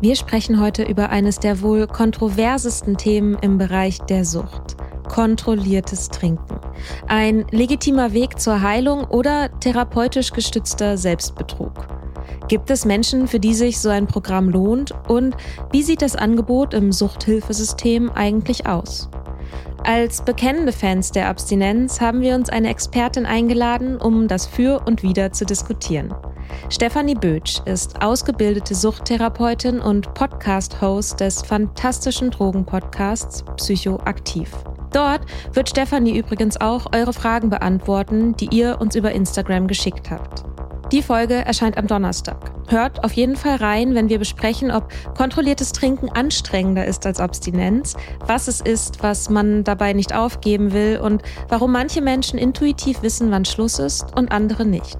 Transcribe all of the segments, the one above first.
Wir sprechen heute über eines der wohl kontroversesten Themen im Bereich der Sucht. Kontrolliertes Trinken. Ein legitimer Weg zur Heilung oder therapeutisch gestützter Selbstbetrug. Gibt es Menschen, für die sich so ein Programm lohnt? Und wie sieht das Angebot im Suchthilfesystem eigentlich aus? Als bekennende Fans der Abstinenz haben wir uns eine Expertin eingeladen, um das Für und Wider zu diskutieren. Stefanie Bötsch ist ausgebildete Suchttherapeutin und Podcast-Host des fantastischen Drogenpodcasts Psychoaktiv. Dort wird Stefanie übrigens auch eure Fragen beantworten, die ihr uns über Instagram geschickt habt. Die Folge erscheint am Donnerstag. Hört auf jeden Fall rein, wenn wir besprechen, ob kontrolliertes Trinken anstrengender ist als Abstinenz, was es ist, was man dabei nicht aufgeben will und warum manche Menschen intuitiv wissen, wann Schluss ist und andere nicht.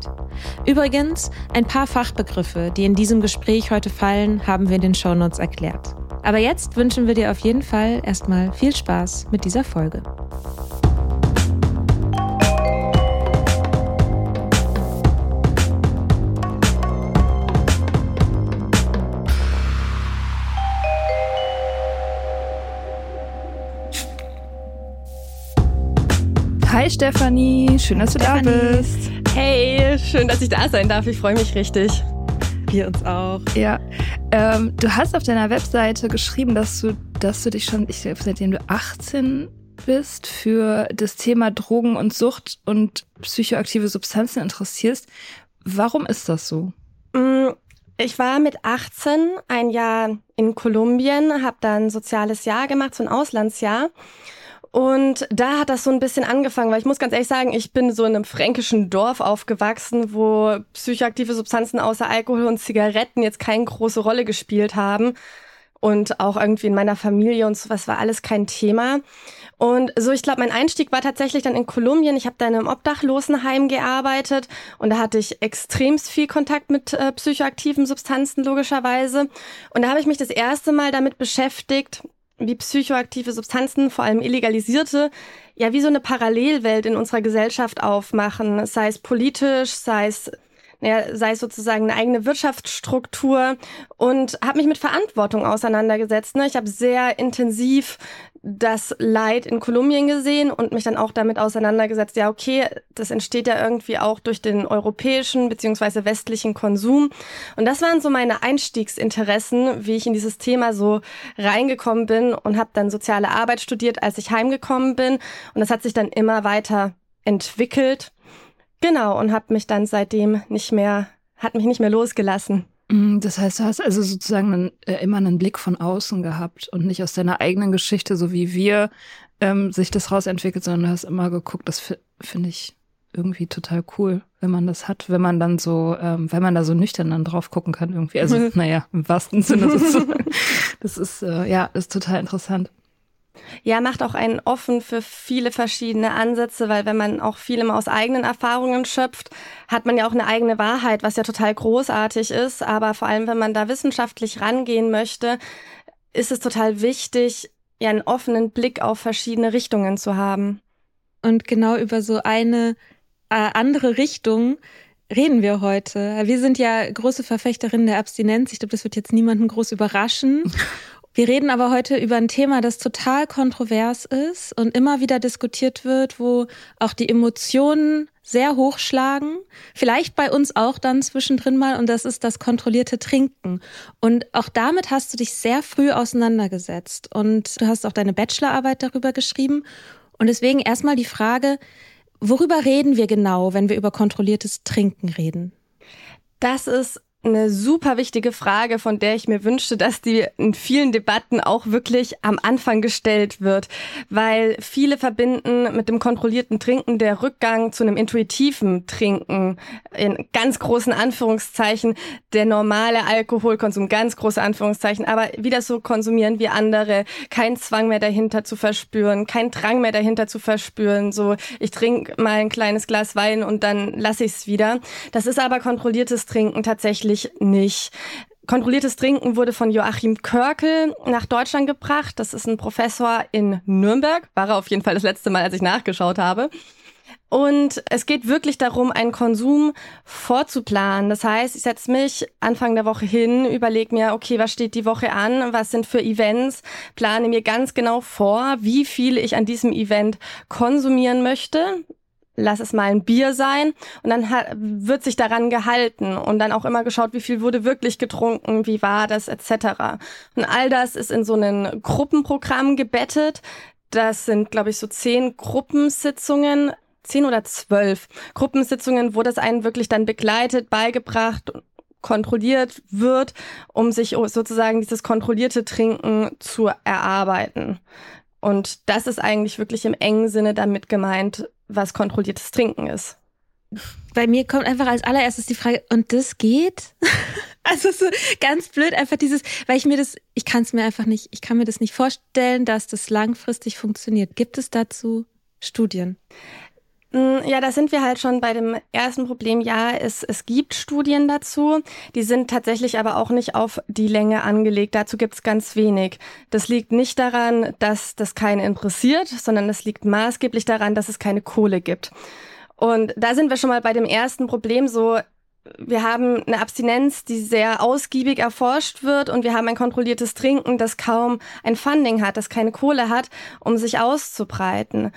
Übrigens, ein paar Fachbegriffe, die in diesem Gespräch heute fallen, haben wir in den Shownotes erklärt. Aber jetzt wünschen wir dir auf jeden Fall erstmal viel Spaß mit dieser Folge. Hi Stefanie, schön, dass du Stefanie. da bist. Hey, schön, dass ich da sein darf. Ich freue mich richtig. Wir uns auch. Ja, ähm, du hast auf deiner Webseite geschrieben, dass du, dass du dich schon, ich glaube, seitdem du 18 bist, für das Thema Drogen und Sucht und psychoaktive Substanzen interessierst. Warum ist das so? Mm, ich war mit 18 ein Jahr in Kolumbien, habe dann ein soziales Jahr gemacht, so ein Auslandsjahr und da hat das so ein bisschen angefangen, weil ich muss ganz ehrlich sagen, ich bin so in einem fränkischen Dorf aufgewachsen, wo psychoaktive Substanzen außer Alkohol und Zigaretten jetzt keine große Rolle gespielt haben. Und auch irgendwie in meiner Familie und sowas war alles kein Thema. Und so, ich glaube, mein Einstieg war tatsächlich dann in Kolumbien. Ich habe da in einem Obdachlosenheim gearbeitet und da hatte ich extremst viel Kontakt mit äh, psychoaktiven Substanzen logischerweise. Und da habe ich mich das erste Mal damit beschäftigt, wie psychoaktive Substanzen, vor allem illegalisierte, ja wie so eine Parallelwelt in unserer Gesellschaft aufmachen, sei es politisch, sei es naja, sei es sozusagen eine eigene Wirtschaftsstruktur und habe mich mit Verantwortung auseinandergesetzt. Ne? Ich habe sehr intensiv das Leid in Kolumbien gesehen und mich dann auch damit auseinandergesetzt, ja, okay, das entsteht ja irgendwie auch durch den europäischen beziehungsweise westlichen Konsum. Und das waren so meine Einstiegsinteressen, wie ich in dieses Thema so reingekommen bin und habe dann soziale Arbeit studiert, als ich heimgekommen bin. Und das hat sich dann immer weiter entwickelt. Genau, und habe mich dann seitdem nicht mehr, hat mich nicht mehr losgelassen. Mm, das heißt, du hast also sozusagen einen, äh, immer einen Blick von außen gehabt und nicht aus deiner eigenen Geschichte, so wie wir ähm, sich das rausentwickelt, sondern du hast immer geguckt, das finde ich irgendwie total cool, wenn man das hat, wenn man dann so, ähm, wenn man da so nüchtern dann drauf gucken kann irgendwie. Also, naja, im wahrsten Sinne sozusagen. Das ist, äh, ja, ist total interessant. Ja, macht auch einen offen für viele verschiedene Ansätze, weil wenn man auch viel immer aus eigenen Erfahrungen schöpft, hat man ja auch eine eigene Wahrheit, was ja total großartig ist. Aber vor allem, wenn man da wissenschaftlich rangehen möchte, ist es total wichtig, ja einen offenen Blick auf verschiedene Richtungen zu haben. Und genau über so eine äh, andere Richtung reden wir heute. Wir sind ja große Verfechterinnen der Abstinenz. Ich glaube, das wird jetzt niemanden groß überraschen. Wir reden aber heute über ein Thema, das total kontrovers ist und immer wieder diskutiert wird, wo auch die Emotionen sehr hochschlagen. Vielleicht bei uns auch dann zwischendrin mal. Und das ist das kontrollierte Trinken. Und auch damit hast du dich sehr früh auseinandergesetzt. Und du hast auch deine Bachelorarbeit darüber geschrieben. Und deswegen erstmal die Frage, worüber reden wir genau, wenn wir über kontrolliertes Trinken reden? Das ist eine super wichtige Frage, von der ich mir wünschte, dass die in vielen Debatten auch wirklich am Anfang gestellt wird, weil viele verbinden mit dem kontrollierten Trinken der Rückgang zu einem intuitiven Trinken in ganz großen Anführungszeichen, der normale Alkoholkonsum, ganz große Anführungszeichen, aber wie das so konsumieren wie andere, kein Zwang mehr dahinter zu verspüren, kein Drang mehr dahinter zu verspüren, so ich trinke mal ein kleines Glas Wein und dann lasse ich es wieder. Das ist aber kontrolliertes Trinken tatsächlich nicht. Kontrolliertes Trinken wurde von Joachim Körkel nach Deutschland gebracht. Das ist ein Professor in Nürnberg. War er auf jeden Fall das letzte Mal, als ich nachgeschaut habe. Und es geht wirklich darum, einen Konsum vorzuplanen. Das heißt, ich setze mich Anfang der Woche hin, überlege mir, okay, was steht die Woche an, was sind für Events, plane mir ganz genau vor, wie viel ich an diesem Event konsumieren möchte lass es mal ein Bier sein und dann hat, wird sich daran gehalten und dann auch immer geschaut, wie viel wurde wirklich getrunken, wie war das etc. Und all das ist in so ein Gruppenprogramm gebettet. Das sind, glaube ich, so zehn Gruppensitzungen, zehn oder zwölf Gruppensitzungen, wo das einen wirklich dann begleitet, beigebracht kontrolliert wird, um sich sozusagen dieses kontrollierte Trinken zu erarbeiten. Und das ist eigentlich wirklich im engen Sinne damit gemeint, was kontrolliertes Trinken ist. Bei mir kommt einfach als allererstes die Frage, und das geht? also so ganz blöd, einfach dieses, weil ich mir das, ich kann es mir einfach nicht, ich kann mir das nicht vorstellen, dass das langfristig funktioniert. Gibt es dazu Studien? Mm, ja, da sind wir halt schon bei dem ersten Problem. Ja, es, es gibt Studien dazu. Die sind tatsächlich aber auch nicht auf die Länge angelegt. Dazu gibt's ganz wenig. Das liegt nicht daran, dass das keinen interessiert, sondern es liegt maßgeblich daran, dass es keine Kohle gibt. Und da sind wir schon mal bei dem ersten Problem so, wir haben eine Abstinenz, die sehr ausgiebig erforscht wird und wir haben ein kontrolliertes Trinken, das kaum ein Funding hat, das keine Kohle hat, um sich auszubreiten.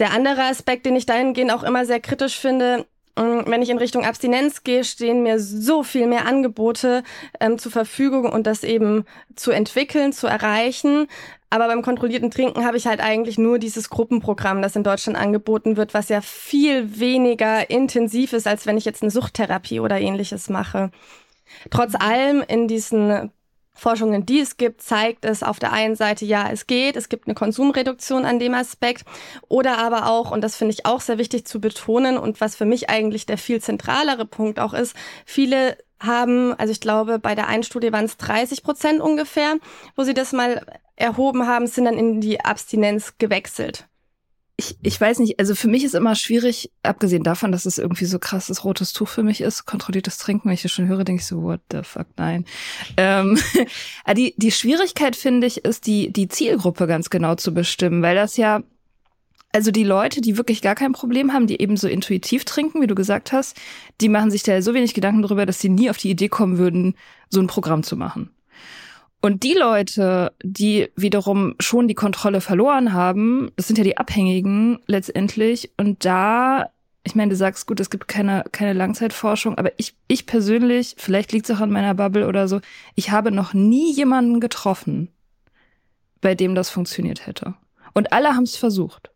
Der andere Aspekt, den ich dahingehend auch immer sehr kritisch finde, ähm, wenn ich in Richtung Abstinenz gehe, stehen mir so viel mehr Angebote ähm, zur Verfügung und das eben zu entwickeln, zu erreichen. Aber beim kontrollierten Trinken habe ich halt eigentlich nur dieses Gruppenprogramm, das in Deutschland angeboten wird, was ja viel weniger intensiv ist, als wenn ich jetzt eine Suchttherapie oder ähnliches mache. Trotz allem in diesen Forschungen, die es gibt, zeigt es auf der einen Seite, ja, es geht, es gibt eine Konsumreduktion an dem Aspekt, oder aber auch, und das finde ich auch sehr wichtig zu betonen und was für mich eigentlich der viel zentralere Punkt auch ist, viele haben, also ich glaube, bei der einen Studie waren es 30 Prozent ungefähr, wo sie das mal erhoben haben, sind dann in die Abstinenz gewechselt ich, ich weiß nicht, also für mich ist immer schwierig, abgesehen davon, dass es irgendwie so krasses rotes Tuch für mich ist, kontrolliertes Trinken, wenn ich das schon höre, denke ich so, what the fuck, nein. Ähm, die, die Schwierigkeit, finde ich, ist, die, die Zielgruppe ganz genau zu bestimmen, weil das ja, also die Leute, die wirklich gar kein Problem haben, die eben so intuitiv trinken, wie du gesagt hast, die machen sich da so wenig Gedanken darüber, dass sie nie auf die Idee kommen würden, so ein Programm zu machen. Und die Leute, die wiederum schon die Kontrolle verloren haben, das sind ja die Abhängigen letztendlich. Und da, ich meine, du sagst gut, es gibt keine, keine Langzeitforschung, aber ich, ich persönlich, vielleicht liegt es auch an meiner Bubble oder so, ich habe noch nie jemanden getroffen, bei dem das funktioniert hätte. Und alle haben es versucht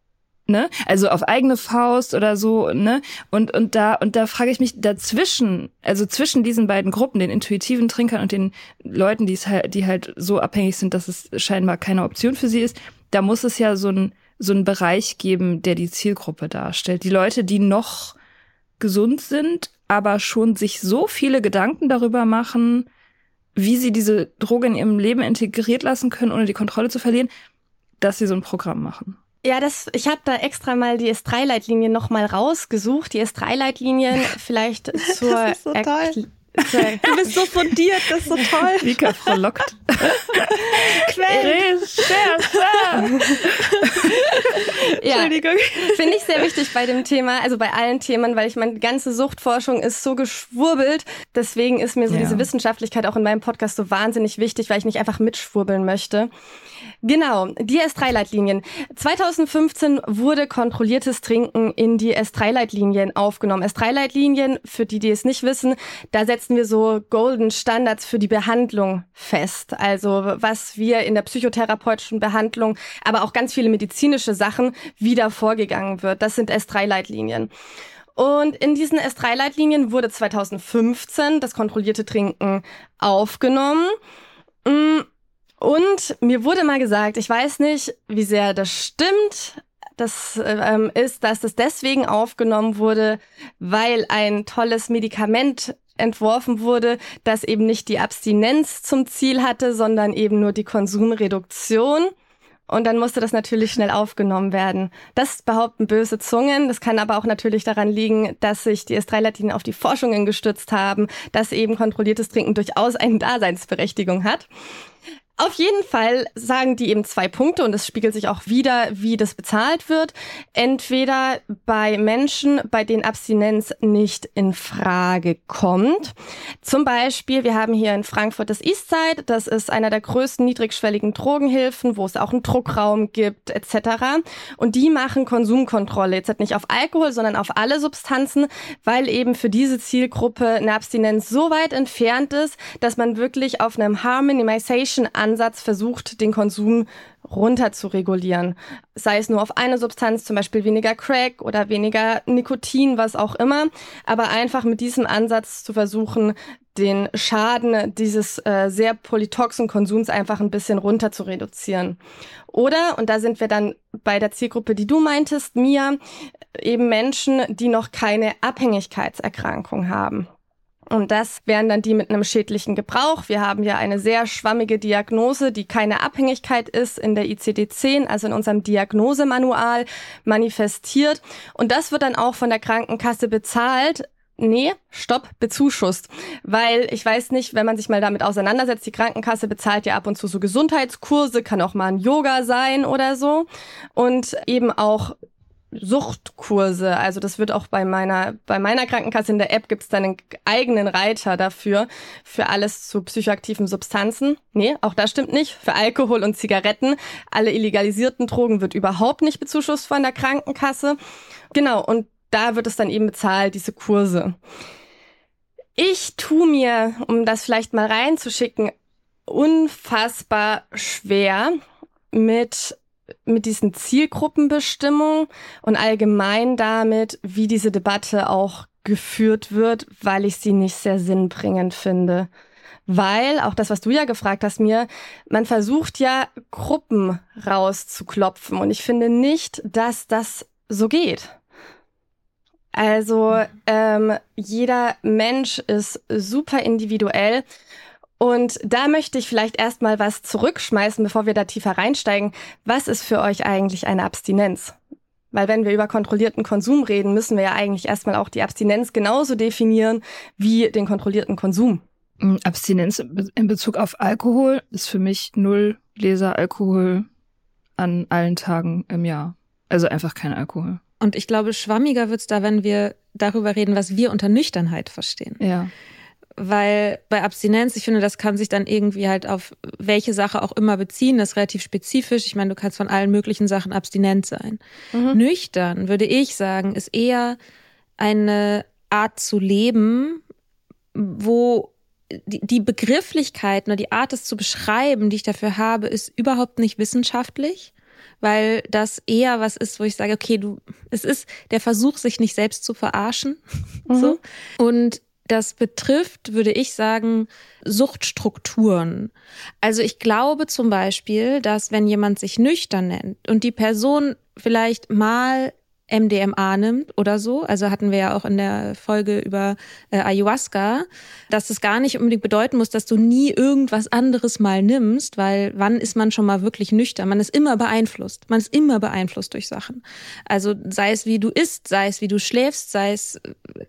ne? Also auf eigene Faust oder so, ne? Und und da und da frage ich mich dazwischen, also zwischen diesen beiden Gruppen, den intuitiven Trinkern und den Leuten, die es halt, die halt so abhängig sind, dass es scheinbar keine Option für sie ist, da muss es ja so ein so ein Bereich geben, der die Zielgruppe darstellt. Die Leute, die noch gesund sind, aber schon sich so viele Gedanken darüber machen, wie sie diese Droge in ihrem Leben integriert lassen können, ohne die Kontrolle zu verlieren, dass sie so ein Programm machen. Ja, das, ich habe da extra mal die S3-Leitlinien nochmal rausgesucht. Die S3-Leitlinien vielleicht zur das ist Du bist so fundiert, das ist so toll. Vika frohlockt. Quellen. ja, Entschuldigung. Finde ich sehr wichtig bei dem Thema, also bei allen Themen, weil ich meine, die ganze Suchtforschung ist so geschwurbelt. Deswegen ist mir so ja. diese Wissenschaftlichkeit auch in meinem Podcast so wahnsinnig wichtig, weil ich nicht einfach mitschwurbeln möchte. Genau, die S3-Leitlinien. 2015 wurde kontrolliertes Trinken in die S3-Leitlinien aufgenommen. S3-Leitlinien, für die, die es nicht wissen, da setzen wir so Golden Standards für die Behandlung fest. Also was wir in der psychotherapeutischen Behandlung, aber auch ganz viele medizinische Sachen, wieder vorgegangen wird. Das sind S3-Leitlinien. Und in diesen S3-Leitlinien wurde 2015 das kontrollierte Trinken aufgenommen. Mm, und mir wurde mal gesagt, ich weiß nicht, wie sehr das stimmt, das ähm, ist, dass das deswegen aufgenommen wurde, weil ein tolles Medikament entworfen wurde, das eben nicht die Abstinenz zum Ziel hatte, sondern eben nur die Konsumreduktion. Und dann musste das natürlich schnell aufgenommen werden. Das behaupten böse Zungen. Das kann aber auch natürlich daran liegen, dass sich die S3-Latinen auf die Forschungen gestützt haben, dass eben kontrolliertes Trinken durchaus eine Daseinsberechtigung hat. Auf jeden Fall sagen die eben zwei Punkte und es spiegelt sich auch wieder, wie das bezahlt wird. Entweder bei Menschen, bei denen Abstinenz nicht in Frage kommt. Zum Beispiel, wir haben hier in Frankfurt das Eastside. Das ist einer der größten niedrigschwelligen Drogenhilfen, wo es auch einen Druckraum gibt, etc. Und die machen Konsumkontrolle. Jetzt nicht auf Alkohol, sondern auf alle Substanzen, weil eben für diese Zielgruppe eine Abstinenz so weit entfernt ist, dass man wirklich auf einem Harm Minimization Ansatz versucht, den Konsum runter zu regulieren. Sei es nur auf eine Substanz, zum Beispiel weniger Crack oder weniger Nikotin, was auch immer. Aber einfach mit diesem Ansatz zu versuchen, den Schaden dieses äh, sehr polytoxen Konsums einfach ein bisschen runter zu reduzieren. Oder, und da sind wir dann bei der Zielgruppe, die du meintest, Mia, eben Menschen, die noch keine Abhängigkeitserkrankung haben. Und das wären dann die mit einem schädlichen Gebrauch. Wir haben ja eine sehr schwammige Diagnose, die keine Abhängigkeit ist in der ICD-10, also in unserem Diagnosemanual manifestiert. Und das wird dann auch von der Krankenkasse bezahlt. Nee, stopp, bezuschusst. Weil ich weiß nicht, wenn man sich mal damit auseinandersetzt, die Krankenkasse bezahlt ja ab und zu so Gesundheitskurse, kann auch mal ein Yoga sein oder so. Und eben auch Suchtkurse. Also das wird auch bei meiner, bei meiner Krankenkasse in der App gibt's dann einen eigenen Reiter dafür, für alles zu psychoaktiven Substanzen. Nee, auch das stimmt nicht. Für Alkohol und Zigaretten. Alle illegalisierten Drogen wird überhaupt nicht bezuschusst von der Krankenkasse. Genau, und da wird es dann eben bezahlt, diese Kurse. Ich tu mir, um das vielleicht mal reinzuschicken, unfassbar schwer mit mit diesen Zielgruppenbestimmungen und allgemein damit, wie diese Debatte auch geführt wird, weil ich sie nicht sehr sinnbringend finde. Weil, auch das, was du ja gefragt hast, mir, man versucht ja Gruppen rauszuklopfen und ich finde nicht, dass das so geht. Also ähm, jeder Mensch ist super individuell und da möchte ich vielleicht erstmal was zurückschmeißen, bevor wir da tiefer reinsteigen. Was ist für euch eigentlich eine Abstinenz? Weil wenn wir über kontrollierten Konsum reden, müssen wir ja eigentlich erstmal auch die Abstinenz genauso definieren wie den kontrollierten Konsum. Mm, Abstinenz in Bezug auf Alkohol ist für mich null Gläser Alkohol an allen Tagen im Jahr. Also einfach kein Alkohol. Und ich glaube, schwammiger wird's da, wenn wir darüber reden, was wir unter Nüchternheit verstehen. Ja weil bei Abstinenz, ich finde, das kann sich dann irgendwie halt auf welche Sache auch immer beziehen. Das ist relativ spezifisch. Ich meine, du kannst von allen möglichen Sachen abstinent sein. Mhm. Nüchtern, würde ich sagen, ist eher eine Art zu leben, wo die, die Begrifflichkeit oder die Art, es zu beschreiben, die ich dafür habe, ist überhaupt nicht wissenschaftlich weil das eher was ist, wo ich sage, okay, du, es ist der Versuch, sich nicht selbst zu verarschen, mhm. so. Und das betrifft, würde ich sagen, Suchtstrukturen. Also ich glaube zum Beispiel, dass wenn jemand sich nüchtern nennt und die Person vielleicht mal MDMA nimmt oder so, also hatten wir ja auch in der Folge über äh, Ayahuasca, dass es gar nicht unbedingt bedeuten muss, dass du nie irgendwas anderes mal nimmst, weil wann ist man schon mal wirklich nüchtern? Man ist immer beeinflusst. Man ist immer beeinflusst durch Sachen. Also sei es wie du isst, sei es wie du schläfst, sei es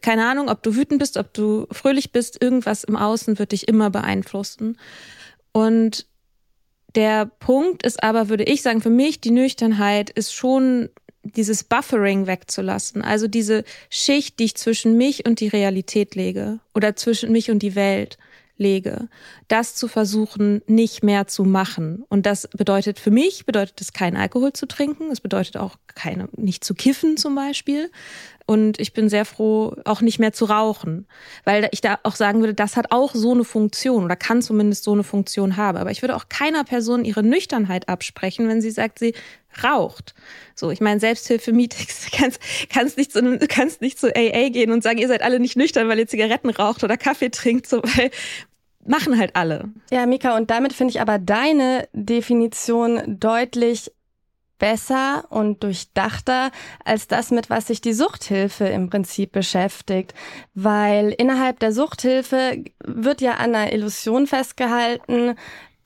keine Ahnung, ob du wütend bist, ob du fröhlich bist, irgendwas im Außen wird dich immer beeinflussen. Und der Punkt ist aber, würde ich sagen, für mich die Nüchternheit ist schon dieses Buffering wegzulassen, also diese Schicht, die ich zwischen mich und die Realität lege oder zwischen mich und die Welt lege, das zu versuchen, nicht mehr zu machen. Und das bedeutet für mich, bedeutet es kein Alkohol zu trinken, es bedeutet auch keine, nicht zu kiffen zum Beispiel. Und ich bin sehr froh, auch nicht mehr zu rauchen, weil ich da auch sagen würde, das hat auch so eine Funktion oder kann zumindest so eine Funktion haben. Aber ich würde auch keiner Person ihre Nüchternheit absprechen, wenn sie sagt, sie raucht. So, ich meine, Selbsthilfe-Meetings, du kannst, kannst, nicht zu, du kannst nicht zu AA gehen und sagen, ihr seid alle nicht nüchtern, weil ihr Zigaretten raucht oder Kaffee trinkt, so, weil machen halt alle. Ja, Mika, und damit finde ich aber deine Definition deutlich besser und durchdachter als das, mit was sich die Suchthilfe im Prinzip beschäftigt. Weil innerhalb der Suchthilfe wird ja an einer Illusion festgehalten,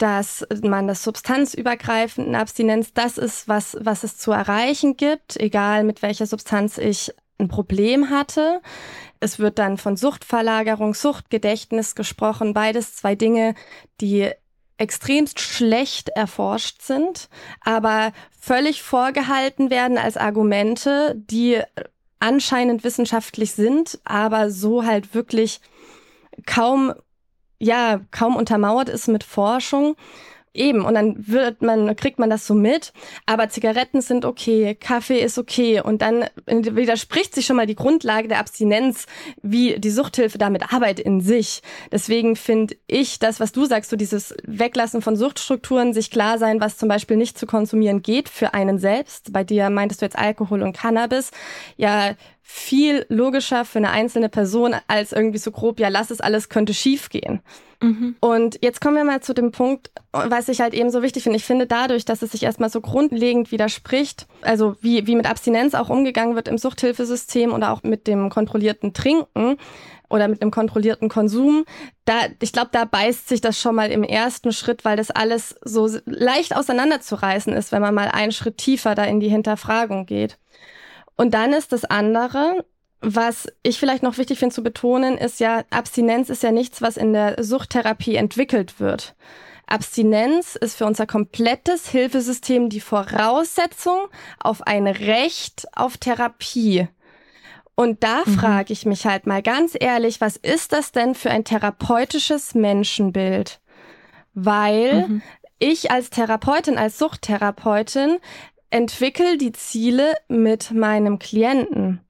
dass man das substanzübergreifenden Abstinenz das ist, was, was es zu erreichen gibt, egal mit welcher Substanz ich ein Problem hatte. Es wird dann von Suchtverlagerung, Suchtgedächtnis gesprochen, beides zwei Dinge, die extremst schlecht erforscht sind, aber völlig vorgehalten werden als Argumente, die anscheinend wissenschaftlich sind, aber so halt wirklich kaum, ja, kaum untermauert ist mit Forschung. Eben, und dann wird man, kriegt man das so mit, aber Zigaretten sind okay, Kaffee ist okay und dann widerspricht sich schon mal die Grundlage der Abstinenz, wie die Suchthilfe damit arbeitet in sich. Deswegen finde ich das, was du sagst, so dieses Weglassen von Suchtstrukturen, sich klar sein, was zum Beispiel nicht zu konsumieren geht für einen selbst. Bei dir meintest du jetzt Alkohol und Cannabis. Ja, viel logischer für eine einzelne Person als irgendwie so grob, ja, lass es alles, könnte schief gehen. Mhm. Und jetzt kommen wir mal zu dem Punkt, was ich halt eben so wichtig finde. Ich finde dadurch, dass es sich erstmal so grundlegend widerspricht, also wie, wie mit Abstinenz auch umgegangen wird im Suchthilfesystem oder auch mit dem kontrollierten Trinken, oder mit einem kontrollierten Konsum, da, ich glaube, da beißt sich das schon mal im ersten Schritt, weil das alles so leicht auseinanderzureißen ist, wenn man mal einen Schritt tiefer da in die Hinterfragung geht. Und dann ist das andere, was ich vielleicht noch wichtig finde zu betonen, ist ja, Abstinenz ist ja nichts, was in der Suchttherapie entwickelt wird. Abstinenz ist für unser komplettes Hilfesystem die Voraussetzung auf ein Recht auf Therapie. Und da mhm. frage ich mich halt mal ganz ehrlich, was ist das denn für ein therapeutisches Menschenbild? Weil mhm. ich als Therapeutin, als Suchttherapeutin entwickel die Ziele mit meinem Klienten.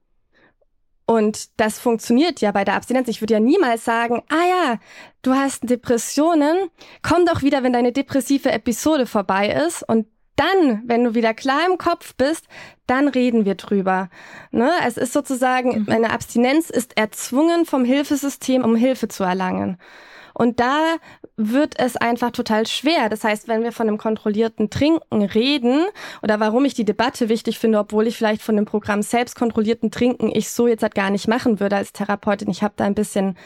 Und das funktioniert ja bei der Abstinenz. Ich würde ja niemals sagen, ah ja, du hast Depressionen, komm doch wieder, wenn deine depressive Episode vorbei ist und dann, wenn du wieder klar im Kopf bist, dann reden wir drüber. Ne? Es ist sozusagen, meine mhm. Abstinenz ist erzwungen vom Hilfesystem, um Hilfe zu erlangen. Und da wird es einfach total schwer. Das heißt, wenn wir von einem kontrollierten Trinken reden oder warum ich die Debatte wichtig finde, obwohl ich vielleicht von dem Programm selbst kontrollierten Trinken ich so jetzt halt gar nicht machen würde als Therapeutin. Ich habe da ein bisschen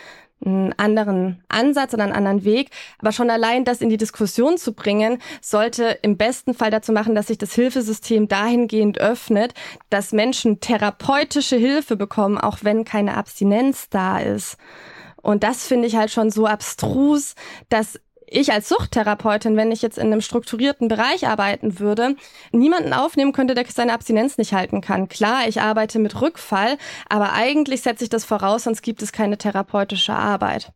einen anderen Ansatz oder einen anderen Weg. Aber schon allein das in die Diskussion zu bringen, sollte im besten Fall dazu machen, dass sich das Hilfesystem dahingehend öffnet, dass Menschen therapeutische Hilfe bekommen, auch wenn keine Abstinenz da ist. Und das finde ich halt schon so abstrus, dass ich als Suchttherapeutin, wenn ich jetzt in einem strukturierten Bereich arbeiten würde, niemanden aufnehmen könnte, der seine Abstinenz nicht halten kann. Klar, ich arbeite mit Rückfall, aber eigentlich setze ich das voraus, sonst gibt es keine therapeutische Arbeit.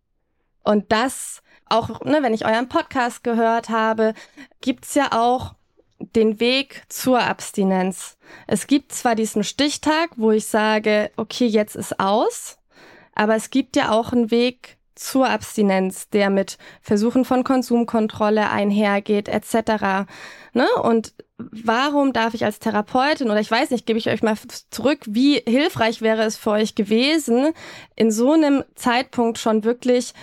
Und das auch, ne, wenn ich euren Podcast gehört habe, gibt's ja auch den Weg zur Abstinenz. Es gibt zwar diesen Stichtag, wo ich sage, okay, jetzt ist aus, aber es gibt ja auch einen Weg zur Abstinenz, der mit Versuchen von Konsumkontrolle einhergeht, etc. Ne? Und warum darf ich als Therapeutin oder ich weiß nicht, gebe ich euch mal zurück, wie hilfreich wäre es für euch gewesen, in so einem Zeitpunkt schon wirklich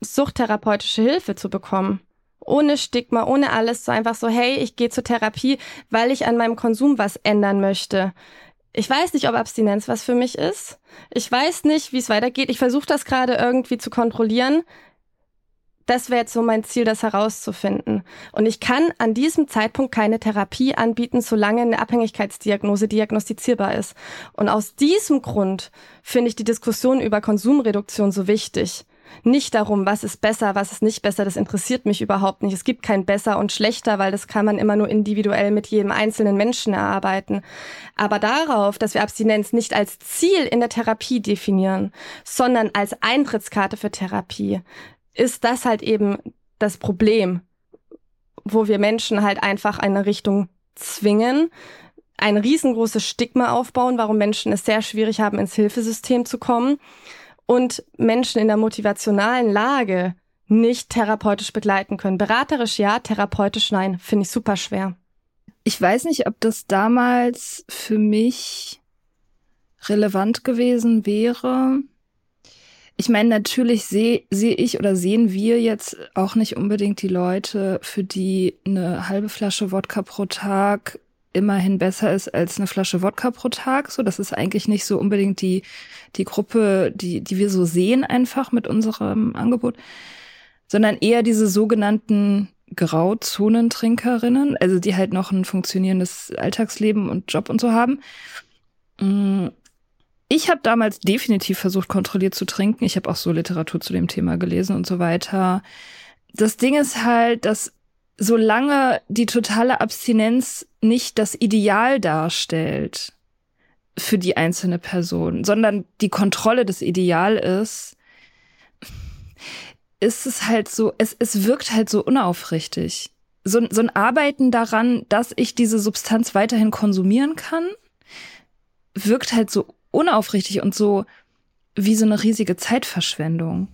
suchttherapeutische Hilfe zu bekommen? Ohne Stigma, ohne alles, so einfach so, hey, ich gehe zur Therapie, weil ich an meinem Konsum was ändern möchte. Ich weiß nicht, ob Abstinenz was für mich ist. Ich weiß nicht, wie es weitergeht. Ich versuche das gerade irgendwie zu kontrollieren. Das wäre jetzt so mein Ziel, das herauszufinden. Und ich kann an diesem Zeitpunkt keine Therapie anbieten, solange eine Abhängigkeitsdiagnose diagnostizierbar ist. Und aus diesem Grund finde ich die Diskussion über Konsumreduktion so wichtig nicht darum, was ist besser, was ist nicht besser. Das interessiert mich überhaupt nicht. Es gibt kein besser und schlechter, weil das kann man immer nur individuell mit jedem einzelnen Menschen erarbeiten. Aber darauf, dass wir Abstinenz nicht als Ziel in der Therapie definieren, sondern als Eintrittskarte für Therapie, ist das halt eben das Problem, wo wir Menschen halt einfach eine Richtung zwingen, ein riesengroßes Stigma aufbauen, warum Menschen es sehr schwierig haben, ins Hilfesystem zu kommen und Menschen in der motivationalen Lage nicht therapeutisch begleiten können. Beraterisch ja, therapeutisch nein, finde ich super schwer. Ich weiß nicht, ob das damals für mich relevant gewesen wäre. Ich meine, natürlich sehe seh ich oder sehen wir jetzt auch nicht unbedingt die Leute, für die eine halbe Flasche Wodka pro Tag immerhin besser ist als eine Flasche Wodka pro Tag. So, das ist eigentlich nicht so unbedingt die, die Gruppe, die, die wir so sehen einfach mit unserem Angebot, sondern eher diese sogenannten Grauzonentrinkerinnen, also die halt noch ein funktionierendes Alltagsleben und Job und so haben. Mm, ich habe damals definitiv versucht, kontrolliert zu trinken. Ich habe auch so Literatur zu dem Thema gelesen und so weiter. Das Ding ist halt, dass solange die totale Abstinenz nicht das Ideal darstellt für die einzelne Person, sondern die Kontrolle des Ideal ist, ist es halt so, es, es wirkt halt so unaufrichtig. So, so ein Arbeiten daran, dass ich diese Substanz weiterhin konsumieren kann, wirkt halt so unaufrichtig und so wie so eine riesige Zeitverschwendung.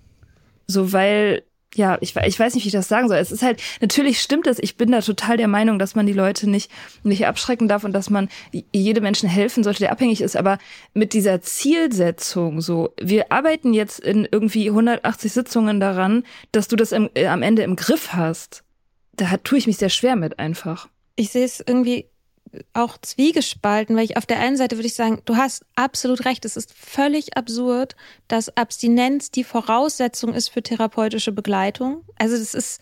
So, weil ja, ich, ich weiß nicht, wie ich das sagen soll. Es ist halt, natürlich stimmt es. Ich bin da total der Meinung, dass man die Leute nicht, nicht abschrecken darf und dass man jedem Menschen helfen sollte, der abhängig ist. Aber mit dieser Zielsetzung, so, wir arbeiten jetzt in irgendwie 180 Sitzungen daran, dass du das im, äh, am Ende im Griff hast. Da tue ich mich sehr schwer mit einfach. Ich sehe es irgendwie auch zwiegespalten, weil ich auf der einen Seite würde ich sagen, du hast absolut recht, es ist völlig absurd, dass Abstinenz die Voraussetzung ist für therapeutische Begleitung. Also das ist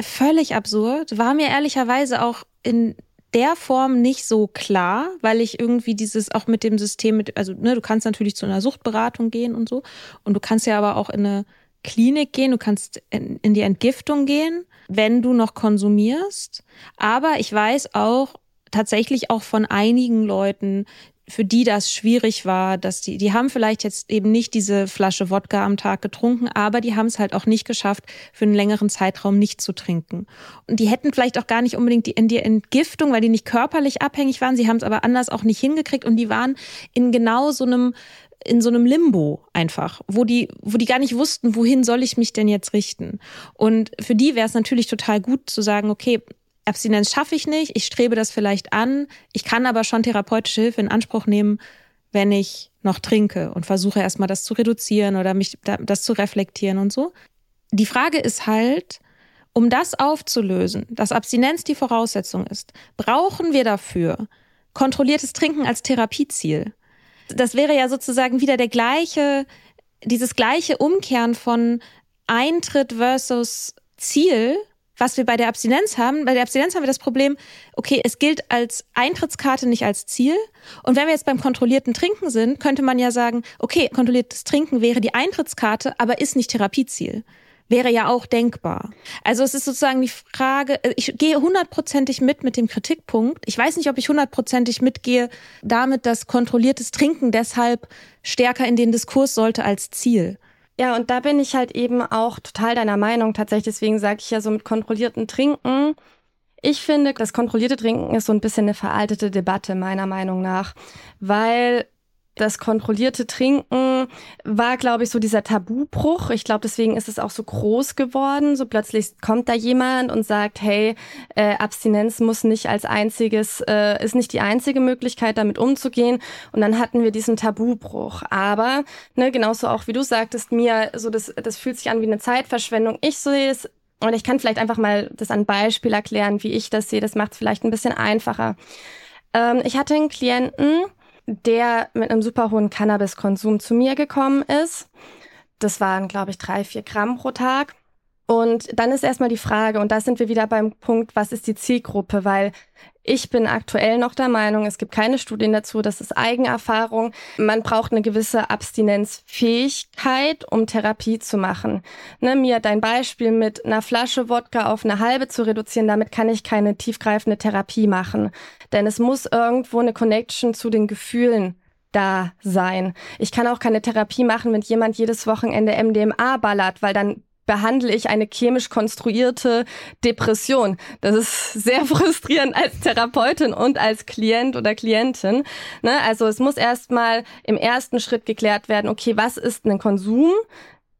völlig absurd, war mir ehrlicherweise auch in der Form nicht so klar, weil ich irgendwie dieses auch mit dem System mit, also ne, du kannst natürlich zu einer Suchtberatung gehen und so und du kannst ja aber auch in eine Klinik gehen, du kannst in, in die Entgiftung gehen, wenn du noch konsumierst. Aber ich weiß auch, tatsächlich auch von einigen Leuten, für die das schwierig war, dass die, die haben vielleicht jetzt eben nicht diese Flasche Wodka am Tag getrunken, aber die haben es halt auch nicht geschafft, für einen längeren Zeitraum nicht zu trinken. Und die hätten vielleicht auch gar nicht unbedingt die, die Entgiftung, weil die nicht körperlich abhängig waren, sie haben es aber anders auch nicht hingekriegt und die waren in genau so einem in so einem Limbo einfach, wo die, wo die gar nicht wussten, wohin soll ich mich denn jetzt richten. Und für die wäre es natürlich total gut zu sagen, okay, Abstinenz schaffe ich nicht, ich strebe das vielleicht an, ich kann aber schon therapeutische Hilfe in Anspruch nehmen, wenn ich noch trinke und versuche erstmal das zu reduzieren oder mich das zu reflektieren und so. Die Frage ist halt, um das aufzulösen, dass Abstinenz die Voraussetzung ist, brauchen wir dafür kontrolliertes Trinken als Therapieziel. Das wäre ja sozusagen wieder der gleiche, dieses gleiche Umkehren von Eintritt versus Ziel, was wir bei der Abstinenz haben, bei der Abstinenz haben wir das Problem, okay, es gilt als Eintrittskarte, nicht als Ziel. Und wenn wir jetzt beim kontrollierten Trinken sind, könnte man ja sagen, okay, kontrolliertes Trinken wäre die Eintrittskarte, aber ist nicht Therapieziel. Wäre ja auch denkbar. Also es ist sozusagen die Frage, äh, ich gehe hundertprozentig mit mit dem Kritikpunkt. Ich weiß nicht, ob ich hundertprozentig mitgehe damit, dass kontrolliertes Trinken deshalb stärker in den Diskurs sollte als Ziel. Ja, und da bin ich halt eben auch total deiner Meinung tatsächlich. Deswegen sage ich ja so mit kontrollierten Trinken. Ich finde, das kontrollierte Trinken ist so ein bisschen eine veraltete Debatte meiner Meinung nach, weil das kontrollierte Trinken war, glaube ich, so dieser Tabubruch. Ich glaube, deswegen ist es auch so groß geworden. So plötzlich kommt da jemand und sagt, hey, äh, Abstinenz muss nicht als einziges, äh, ist nicht die einzige Möglichkeit, damit umzugehen. Und dann hatten wir diesen Tabubruch. Aber, ne, genauso auch wie du sagtest, mir, so das, das fühlt sich an wie eine Zeitverschwendung. Ich sehe es und ich kann vielleicht einfach mal das an Beispiel erklären, wie ich das sehe. Das macht es vielleicht ein bisschen einfacher. Ähm, ich hatte einen Klienten, der mit einem super hohen Cannabiskonsum zu mir gekommen ist. Das waren, glaube ich, drei, vier Gramm pro Tag. Und dann ist erstmal die Frage, und da sind wir wieder beim Punkt, was ist die Zielgruppe? Weil ich bin aktuell noch der Meinung, es gibt keine Studien dazu, das ist Eigenerfahrung. Man braucht eine gewisse Abstinenzfähigkeit, um Therapie zu machen. Ne, mir dein Beispiel mit einer Flasche Wodka auf eine halbe zu reduzieren, damit kann ich keine tiefgreifende Therapie machen. Denn es muss irgendwo eine Connection zu den Gefühlen da sein. Ich kann auch keine Therapie machen, wenn jemand jedes Wochenende MDMA ballert, weil dann behandle ich eine chemisch konstruierte Depression. Das ist sehr frustrierend als Therapeutin und als Klient oder Klientin. Ne? Also es muss erstmal im ersten Schritt geklärt werden, okay, was ist ein Konsum,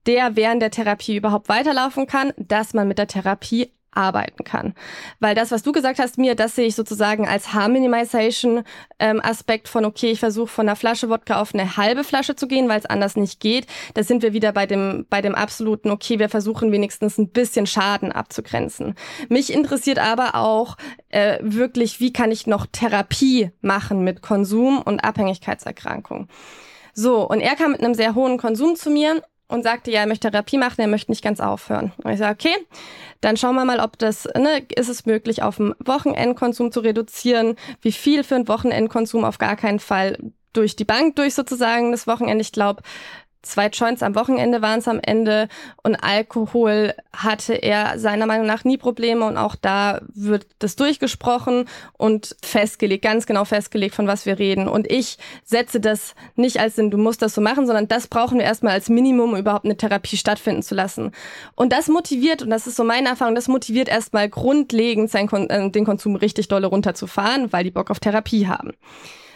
der während der Therapie überhaupt weiterlaufen kann, dass man mit der Therapie arbeiten kann. Weil das, was du gesagt hast, mir, das sehe ich sozusagen als Harm Minimization ähm, Aspekt von, okay, ich versuche von einer Flasche Wodka auf eine halbe Flasche zu gehen, weil es anders nicht geht. Da sind wir wieder bei dem, bei dem absoluten, okay, wir versuchen wenigstens ein bisschen Schaden abzugrenzen. Mich interessiert aber auch äh, wirklich, wie kann ich noch Therapie machen mit Konsum und Abhängigkeitserkrankung. So, und er kam mit einem sehr hohen Konsum zu mir und sagte, ja, er möchte Therapie machen, er möchte nicht ganz aufhören. Und ich sage, okay, dann schauen wir mal, ob das, ne, ist es möglich, auf dem Wochenendkonsum zu reduzieren? Wie viel für einen Wochenendkonsum? Auf gar keinen Fall durch die Bank durch sozusagen das Wochenende. Ich glaube, zwei Joints am Wochenende waren es am Ende und Alkohol hatte er seiner Meinung nach nie Probleme und auch da wird das durchgesprochen und festgelegt, ganz genau festgelegt, von was wir reden. Und ich setze das nicht als Sinn, du musst das so machen, sondern das brauchen wir erstmal als Minimum, um überhaupt eine Therapie stattfinden zu lassen. Und das motiviert, und das ist so meine Erfahrung, das motiviert erstmal grundlegend sein, äh, den Konsum richtig dolle runterzufahren, weil die Bock auf Therapie haben.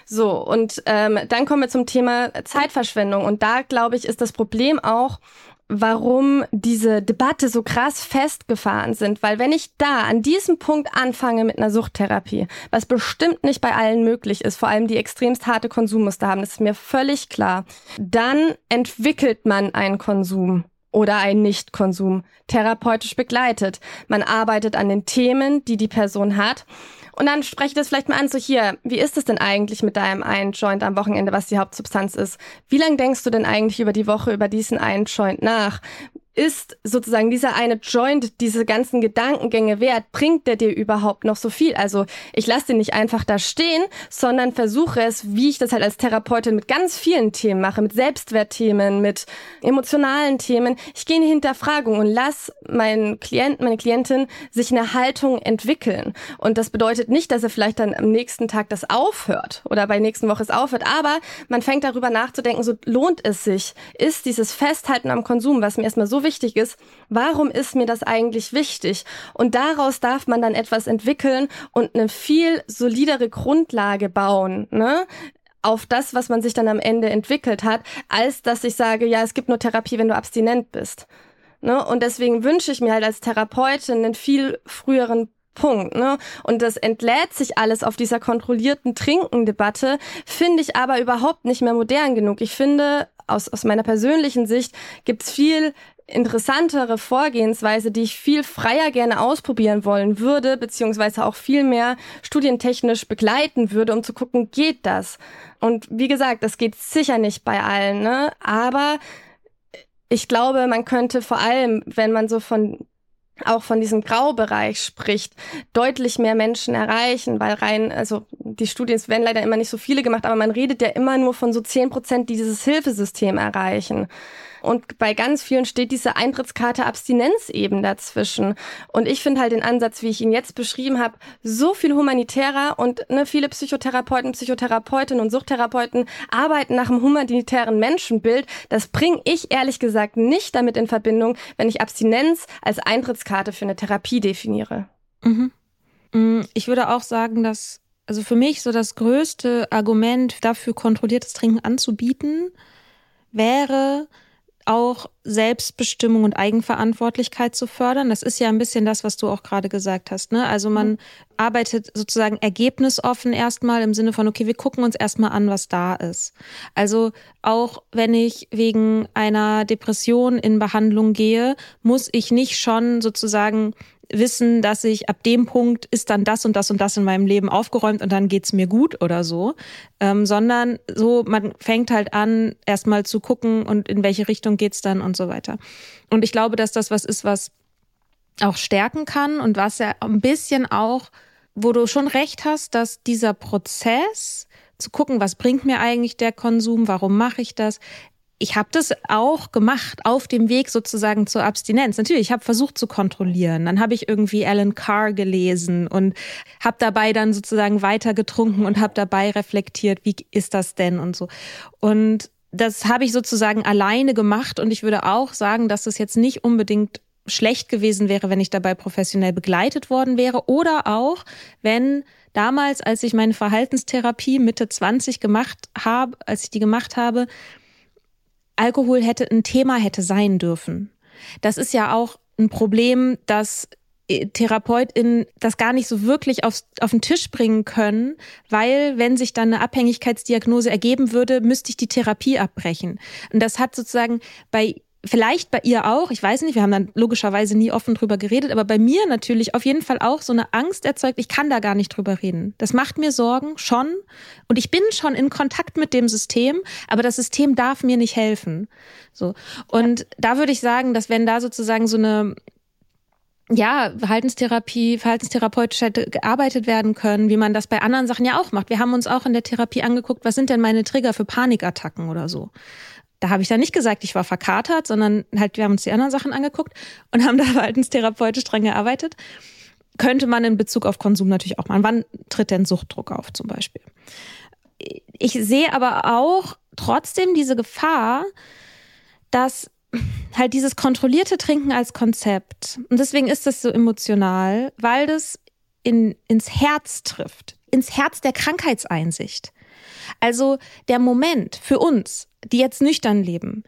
So, und ähm, dann kommen wir zum Thema Zeitverschwendung. Und da, glaube ich, ist das Problem auch, warum diese Debatte so krass festgefahren sind. Weil wenn ich da an diesem Punkt anfange mit einer Suchttherapie, was bestimmt nicht bei allen möglich ist, vor allem die extremst harte Konsummuster haben, das ist mir völlig klar, dann entwickelt man einen Konsum oder einen Nichtkonsum therapeutisch begleitet. Man arbeitet an den Themen, die die Person hat und dann spreche ich das vielleicht mal an, so hier, wie ist es denn eigentlich mit deinem einen Joint am Wochenende, was die Hauptsubstanz ist? Wie lange denkst du denn eigentlich über die Woche über diesen einen Joint nach? Ist sozusagen dieser eine Joint, diese ganzen Gedankengänge wert? Bringt der dir überhaupt noch so viel? Also ich lasse den nicht einfach da stehen, sondern versuche es, wie ich das halt als Therapeutin mit ganz vielen Themen mache, mit Selbstwertthemen, mit emotionalen Themen. Ich gehe in die Hinterfragung und lass meinen Klienten, meine Klientin sich eine Haltung entwickeln. Und das bedeutet nicht, dass er vielleicht dann am nächsten Tag das aufhört oder bei nächsten Woche es aufhört, aber man fängt darüber nachzudenken, so lohnt es sich? Ist dieses Festhalten am Konsum, was mir erstmal so wichtig ist, warum ist mir das eigentlich wichtig? Und daraus darf man dann etwas entwickeln und eine viel solidere Grundlage bauen, ne? auf das, was man sich dann am Ende entwickelt hat, als dass ich sage, ja, es gibt nur Therapie, wenn du abstinent bist. Ne? Und deswegen wünsche ich mir halt als Therapeutin einen viel früheren Punkt. Ne? Und das entlädt sich alles auf dieser kontrollierten Trinkendebatte, finde ich aber überhaupt nicht mehr modern genug. Ich finde, aus, aus meiner persönlichen Sicht gibt's viel interessantere Vorgehensweise, die ich viel freier gerne ausprobieren wollen würde, beziehungsweise auch viel mehr studientechnisch begleiten würde, um zu gucken, geht das? Und wie gesagt, das geht sicher nicht bei allen, ne? Aber ich glaube, man könnte vor allem, wenn man so von auch von diesem Graubereich spricht, deutlich mehr Menschen erreichen, weil rein, also die Studien, werden leider immer nicht so viele gemacht, aber man redet ja immer nur von so zehn Prozent, die dieses Hilfesystem erreichen. Und bei ganz vielen steht diese Eintrittskarte Abstinenz eben dazwischen. Und ich finde halt den Ansatz, wie ich ihn jetzt beschrieben habe, so viel humanitärer und ne, viele Psychotherapeuten, Psychotherapeutinnen und Suchttherapeuten arbeiten nach einem humanitären Menschenbild. Das bringe ich ehrlich gesagt nicht damit in Verbindung, wenn ich Abstinenz als Eintrittskarte für eine Therapie definiere. Mhm. Mm, ich würde auch sagen, dass also für mich so das größte Argument dafür, kontrolliertes Trinken anzubieten, wäre, auch Selbstbestimmung und Eigenverantwortlichkeit zu fördern. Das ist ja ein bisschen das, was du auch gerade gesagt hast. Ne? Also man mhm. arbeitet sozusagen ergebnisoffen erstmal im Sinne von, okay, wir gucken uns erstmal an, was da ist. Also auch wenn ich wegen einer Depression in Behandlung gehe, muss ich nicht schon sozusagen wissen, dass ich ab dem Punkt ist dann das und das und das in meinem Leben aufgeräumt und dann geht's mir gut oder so, ähm, sondern so man fängt halt an, erstmal zu gucken und in welche Richtung geht's dann und so weiter. Und ich glaube, dass das was ist, was auch stärken kann und was ja ein bisschen auch, wo du schon recht hast, dass dieser Prozess zu gucken, was bringt mir eigentlich der Konsum, warum mache ich das, ich habe das auch gemacht auf dem Weg sozusagen zur Abstinenz. Natürlich, ich habe versucht zu kontrollieren. Dann habe ich irgendwie Alan Carr gelesen und habe dabei dann sozusagen weiter getrunken und habe dabei reflektiert, wie ist das denn und so. Und das habe ich sozusagen alleine gemacht und ich würde auch sagen, dass es jetzt nicht unbedingt schlecht gewesen wäre, wenn ich dabei professionell begleitet worden wäre oder auch, wenn damals, als ich meine Verhaltenstherapie Mitte 20 gemacht habe, als ich die gemacht habe, Alkohol hätte ein Thema hätte sein dürfen. Das ist ja auch ein Problem, dass äh, TherapeutInnen das gar nicht so wirklich aufs, auf den Tisch bringen können, weil wenn sich dann eine Abhängigkeitsdiagnose ergeben würde, müsste ich die Therapie abbrechen. Und das hat sozusagen bei vielleicht bei ihr auch, ich weiß nicht, wir haben dann logischerweise nie offen drüber geredet, aber bei mir natürlich auf jeden Fall auch so eine Angst erzeugt, ich kann da gar nicht drüber reden. Das macht mir Sorgen, schon. Und ich bin schon in Kontakt mit dem System, aber das System darf mir nicht helfen. So. Und ja. da würde ich sagen, dass wenn da sozusagen so eine ja, Verhaltenstherapie, verhaltenstherapeutisch hätte gearbeitet werden können, wie man das bei anderen Sachen ja auch macht. Wir haben uns auch in der Therapie angeguckt, was sind denn meine Trigger für Panikattacken oder so da habe ich dann nicht gesagt, ich war verkatert, sondern halt, wir haben uns die anderen Sachen angeguckt und haben da verhaltenstherapeutisch dran gearbeitet. Könnte man in Bezug auf Konsum natürlich auch machen. Wann tritt denn Suchtdruck auf zum Beispiel? Ich sehe aber auch trotzdem diese Gefahr, dass halt dieses kontrollierte Trinken als Konzept, und deswegen ist das so emotional, weil das in, ins Herz trifft, ins Herz der Krankheitseinsicht. Also der Moment für uns, die jetzt nüchtern leben,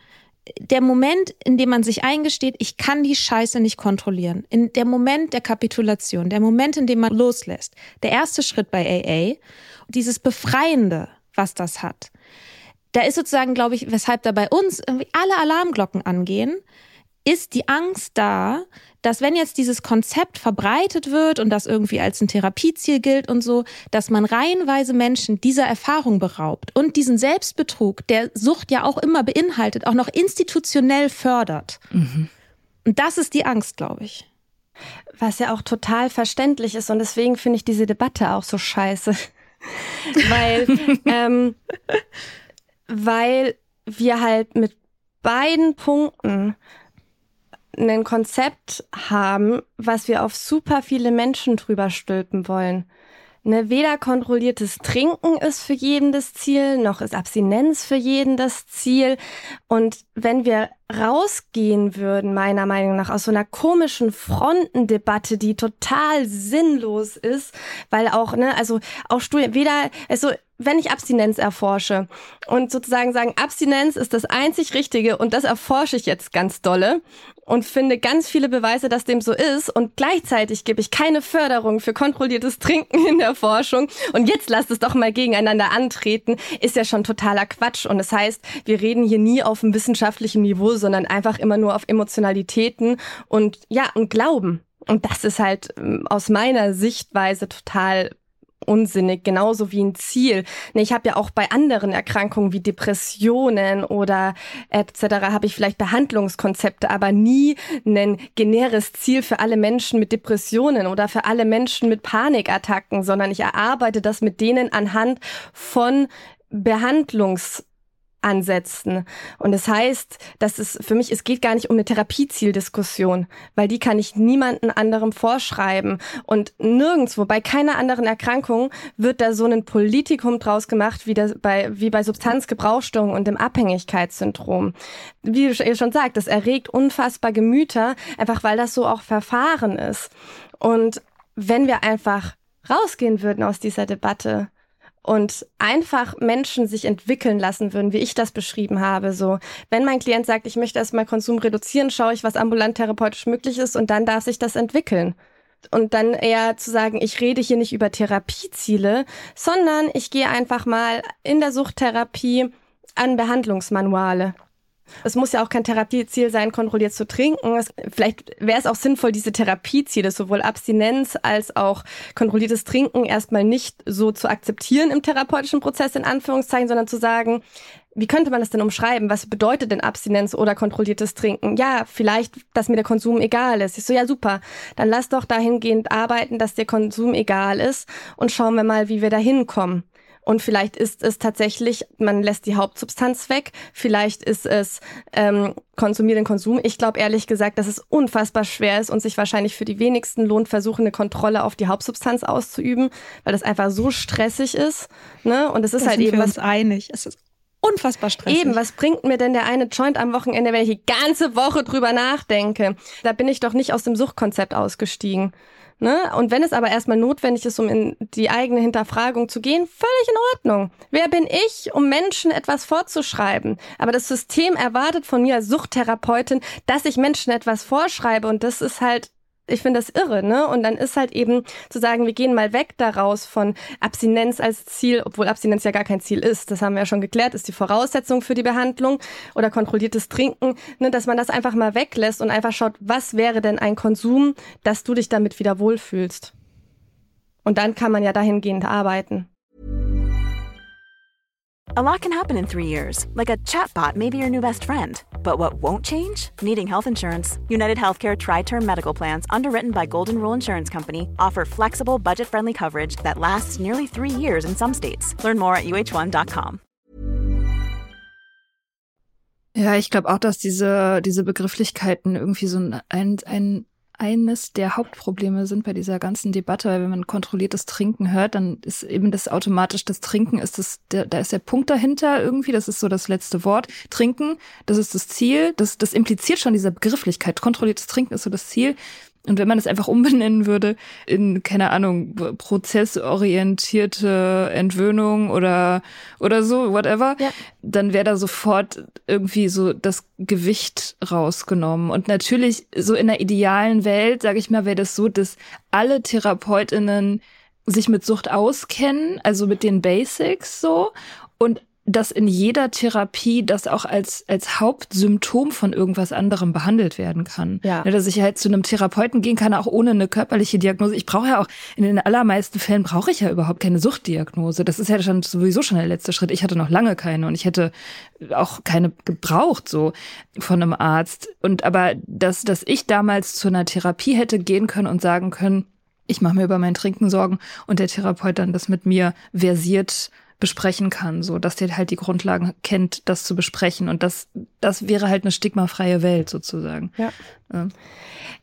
der Moment, in dem man sich eingesteht, ich kann die Scheiße nicht kontrollieren, in der Moment der Kapitulation, der Moment, in dem man loslässt, der erste Schritt bei AA, dieses Befreiende, was das hat. Da ist sozusagen, glaube ich, weshalb da bei uns irgendwie alle Alarmglocken angehen, ist die Angst da, dass wenn jetzt dieses Konzept verbreitet wird und das irgendwie als ein Therapieziel gilt und so, dass man reihenweise Menschen dieser Erfahrung beraubt und diesen Selbstbetrug, der Sucht ja auch immer beinhaltet, auch noch institutionell fördert. Mhm. Und das ist die Angst, glaube ich. Was ja auch total verständlich ist und deswegen finde ich diese Debatte auch so scheiße. weil, ähm, weil wir halt mit beiden Punkten ein Konzept haben, was wir auf super viele Menschen drüber stülpen wollen. Ne, weder kontrolliertes Trinken ist für jeden das Ziel, noch ist Abstinenz für jeden das Ziel. Und wenn wir rausgehen würden, meiner Meinung nach, aus so einer komischen Frontendebatte, die total sinnlos ist, weil auch, ne, also auch Studien, weder, also wenn ich Abstinenz erforsche und sozusagen sagen, Abstinenz ist das einzig Richtige und das erforsche ich jetzt ganz dolle und finde ganz viele Beweise, dass dem so ist und gleichzeitig gebe ich keine Förderung für kontrolliertes Trinken in der Forschung und jetzt lasst es doch mal gegeneinander antreten, ist ja schon totaler Quatsch und das heißt, wir reden hier nie auf einem wissenschaftlichen Niveau, sondern einfach immer nur auf Emotionalitäten und ja, und Glauben. Und das ist halt ähm, aus meiner Sichtweise total unsinnig, genauso wie ein Ziel. Ich habe ja auch bei anderen Erkrankungen wie Depressionen oder etc. habe ich vielleicht Behandlungskonzepte, aber nie ein generes Ziel für alle Menschen mit Depressionen oder für alle Menschen mit Panikattacken, sondern ich erarbeite das mit denen anhand von Behandlungs ansetzen. Und das heißt, dass es für mich, es geht gar nicht um eine Therapiezieldiskussion, weil die kann ich niemanden anderem vorschreiben. Und nirgendwo, bei keiner anderen Erkrankung wird da so ein Politikum draus gemacht, wie, das bei, wie bei Substanzgebrauchsstörungen und dem Abhängigkeitssyndrom. Wie ihr schon sagt, das erregt unfassbar Gemüter, einfach weil das so auch Verfahren ist. Und wenn wir einfach rausgehen würden aus dieser Debatte, und einfach Menschen sich entwickeln lassen würden, wie ich das beschrieben habe. So, wenn mein Klient sagt, ich möchte erstmal Konsum reduzieren, schaue ich, was ambulant therapeutisch möglich ist und dann darf sich das entwickeln. Und dann eher zu sagen, ich rede hier nicht über Therapieziele, sondern ich gehe einfach mal in der Suchttherapie an Behandlungsmanuale. Es muss ja auch kein Therapieziel sein, kontrolliert zu trinken. Es, vielleicht wäre es auch sinnvoll, diese Therapieziele, sowohl Abstinenz als auch kontrolliertes Trinken, erstmal nicht so zu akzeptieren im therapeutischen Prozess, in Anführungszeichen, sondern zu sagen, wie könnte man das denn umschreiben? Was bedeutet denn Abstinenz oder kontrolliertes Trinken? Ja, vielleicht, dass mir der Konsum egal ist. Ich so, ja, super. Dann lass doch dahingehend arbeiten, dass der Konsum egal ist und schauen wir mal, wie wir da hinkommen. Und vielleicht ist es tatsächlich, man lässt die Hauptsubstanz weg. Vielleicht ist es ähm, konsumieren Konsum. Ich glaube ehrlich gesagt, dass es unfassbar schwer ist und sich wahrscheinlich für die wenigsten lohnt, versuchen, eine Kontrolle auf die Hauptsubstanz auszuüben, weil das einfach so stressig ist. Ne? Und es ist da halt sind eben wir uns einig. Es ist unfassbar stressig. Eben, was bringt mir denn der eine Joint am Wochenende, wenn ich die ganze Woche drüber nachdenke? Da bin ich doch nicht aus dem Suchtkonzept ausgestiegen. Ne? Und wenn es aber erstmal notwendig ist, um in die eigene Hinterfragung zu gehen, völlig in Ordnung. Wer bin ich, um Menschen etwas vorzuschreiben? Aber das System erwartet von mir als Suchttherapeutin, dass ich Menschen etwas vorschreibe und das ist halt ich finde das irre, ne? Und dann ist halt eben zu sagen, wir gehen mal weg daraus von Abstinenz als Ziel, obwohl Abstinenz ja gar kein Ziel ist. Das haben wir ja schon geklärt, ist die Voraussetzung für die Behandlung oder kontrolliertes Trinken, ne? dass man das einfach mal weglässt und einfach schaut, was wäre denn ein Konsum, dass du dich damit wieder wohlfühlst. Und dann kann man ja dahingehend arbeiten. A lot can happen in three years, like a chatbot may be your new best friend. But what won't change? Needing health insurance. United Healthcare Tri Term Medical Plans, underwritten by Golden Rule Insurance Company, offer flexible, budget friendly coverage that lasts nearly three years in some states. Learn more at uh1.com. Ja, ich glaube auch, dass diese, diese Begrifflichkeiten irgendwie so ein, ein, ein eines der Hauptprobleme sind bei dieser ganzen Debatte, weil wenn man kontrolliertes Trinken hört, dann ist eben das automatisch das Trinken ist das, der, da ist der Punkt dahinter irgendwie, das ist so das letzte Wort. Trinken, das ist das Ziel, das, das impliziert schon diese Begrifflichkeit. Kontrolliertes Trinken ist so das Ziel. Und wenn man es einfach umbenennen würde in, keine Ahnung, prozessorientierte Entwöhnung oder, oder so, whatever, ja. dann wäre da sofort irgendwie so das Gewicht rausgenommen. Und natürlich, so in der idealen Welt, sage ich mal, wäre das so, dass alle TherapeutInnen sich mit Sucht auskennen, also mit den Basics so und dass in jeder Therapie das auch als, als Hauptsymptom von irgendwas anderem behandelt werden kann. Ja. Dass ich halt zu einem Therapeuten gehen kann, auch ohne eine körperliche Diagnose. Ich brauche ja auch, in den allermeisten Fällen brauche ich ja überhaupt keine Suchtdiagnose. Das ist ja schon sowieso schon der letzte Schritt. Ich hatte noch lange keine und ich hätte auch keine gebraucht, so von einem Arzt. Und aber, dass, dass ich damals zu einer Therapie hätte gehen können und sagen können, ich mache mir über mein Trinken Sorgen und der Therapeut dann das mit mir versiert besprechen kann, so dass der halt die Grundlagen kennt, das zu besprechen. Und das, das wäre halt eine stigmafreie Welt sozusagen. Ja. ja.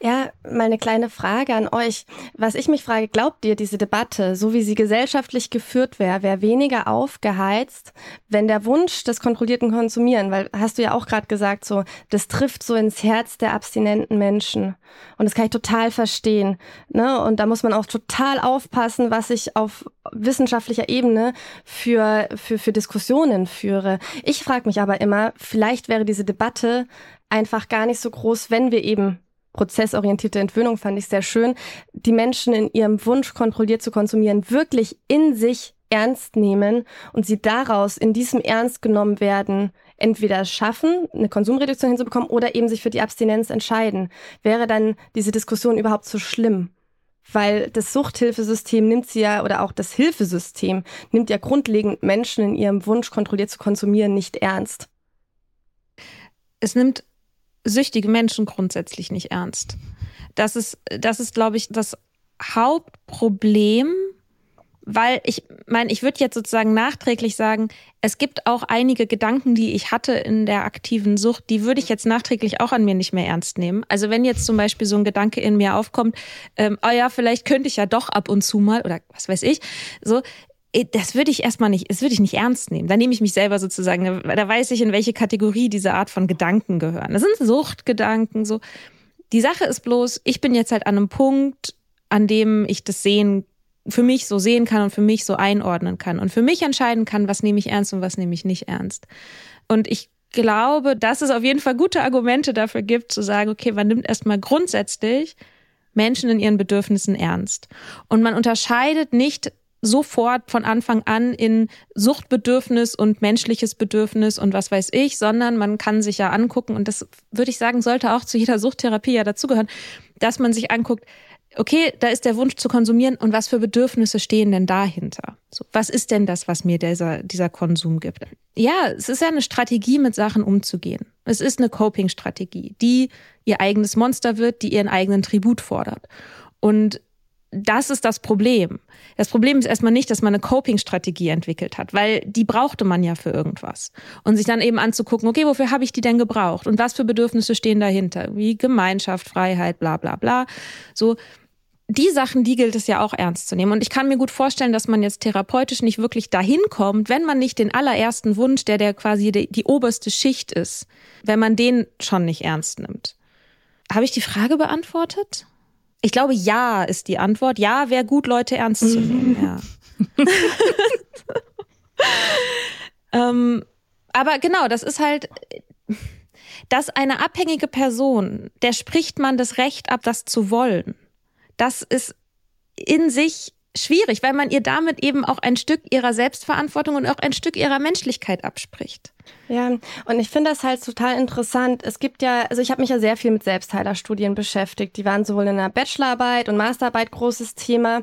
Ja, mal eine kleine Frage an euch. Was ich mich frage, glaubt ihr, diese Debatte, so wie sie gesellschaftlich geführt wäre, wäre weniger aufgeheizt, wenn der Wunsch des kontrollierten Konsumieren, weil hast du ja auch gerade gesagt, so, das trifft so ins Herz der abstinenten Menschen. Und das kann ich total verstehen. Ne? Und da muss man auch total aufpassen, was ich auf wissenschaftlicher Ebene für, für, für Diskussionen führe. Ich frage mich aber immer, vielleicht wäre diese Debatte einfach gar nicht so groß, wenn wir eben prozessorientierte Entwöhnung fand ich sehr schön, die Menschen in ihrem Wunsch kontrolliert zu konsumieren wirklich in sich ernst nehmen und sie daraus in diesem ernst genommen werden entweder schaffen, eine Konsumreduktion hinzubekommen oder eben sich für die Abstinenz entscheiden. Wäre dann diese Diskussion überhaupt so schlimm? Weil das Suchthilfesystem nimmt sie ja, oder auch das Hilfesystem nimmt ja grundlegend Menschen in ihrem Wunsch kontrolliert zu konsumieren nicht ernst. Es nimmt süchtige Menschen grundsätzlich nicht ernst. Das ist, das ist, glaube ich, das Hauptproblem, weil ich meine, ich würde jetzt sozusagen nachträglich sagen, es gibt auch einige Gedanken, die ich hatte in der aktiven Sucht, die würde ich jetzt nachträglich auch an mir nicht mehr ernst nehmen. Also wenn jetzt zum Beispiel so ein Gedanke in mir aufkommt, ähm, oh ja, vielleicht könnte ich ja doch ab und zu mal oder was weiß ich, so, äh, das würde ich erstmal nicht, das würde ich nicht ernst nehmen. Da nehme ich mich selber sozusagen, da weiß ich, in welche Kategorie diese Art von Gedanken gehören. Das sind Suchtgedanken, so. Die Sache ist bloß, ich bin jetzt halt an einem Punkt, an dem ich das sehen, für mich so sehen kann und für mich so einordnen kann und für mich entscheiden kann, was nehme ich ernst und was nehme ich nicht ernst. Und ich glaube, dass es auf jeden Fall gute Argumente dafür gibt, zu sagen, okay, man nimmt erstmal grundsätzlich Menschen in ihren Bedürfnissen ernst. Und man unterscheidet nicht sofort von Anfang an in Suchtbedürfnis und menschliches Bedürfnis und was weiß ich, sondern man kann sich ja angucken, und das würde ich sagen, sollte auch zu jeder Suchttherapie ja dazugehören, dass man sich anguckt, okay, da ist der Wunsch zu konsumieren und was für Bedürfnisse stehen denn dahinter? So, was ist denn das, was mir dieser, dieser Konsum gibt? Ja, es ist ja eine Strategie, mit Sachen umzugehen. Es ist eine Coping-Strategie, die ihr eigenes Monster wird, die ihren eigenen Tribut fordert. Und das ist das Problem. Das Problem ist erstmal nicht, dass man eine Coping-Strategie entwickelt hat, weil die brauchte man ja für irgendwas. Und sich dann eben anzugucken, okay, wofür habe ich die denn gebraucht? Und was für Bedürfnisse stehen dahinter? Wie Gemeinschaft, Freiheit, bla bla bla. So, die Sachen, die gilt es ja auch ernst zu nehmen. Und ich kann mir gut vorstellen, dass man jetzt therapeutisch nicht wirklich dahin kommt, wenn man nicht den allerersten Wunsch, der der quasi die, die oberste Schicht ist, wenn man den schon nicht ernst nimmt. Habe ich die Frage beantwortet? Ich glaube, ja ist die Antwort. Ja, wäre gut, Leute ernst zu nehmen. Ja. ähm, aber genau, das ist halt, dass eine abhängige Person, der spricht man das Recht ab, das zu wollen das ist in sich schwierig, weil man ihr damit eben auch ein Stück ihrer Selbstverantwortung und auch ein Stück ihrer Menschlichkeit abspricht. Ja, und ich finde das halt total interessant. Es gibt ja, also ich habe mich ja sehr viel mit Selbstheilerstudien beschäftigt. Die waren sowohl in der Bachelorarbeit und Masterarbeit großes Thema.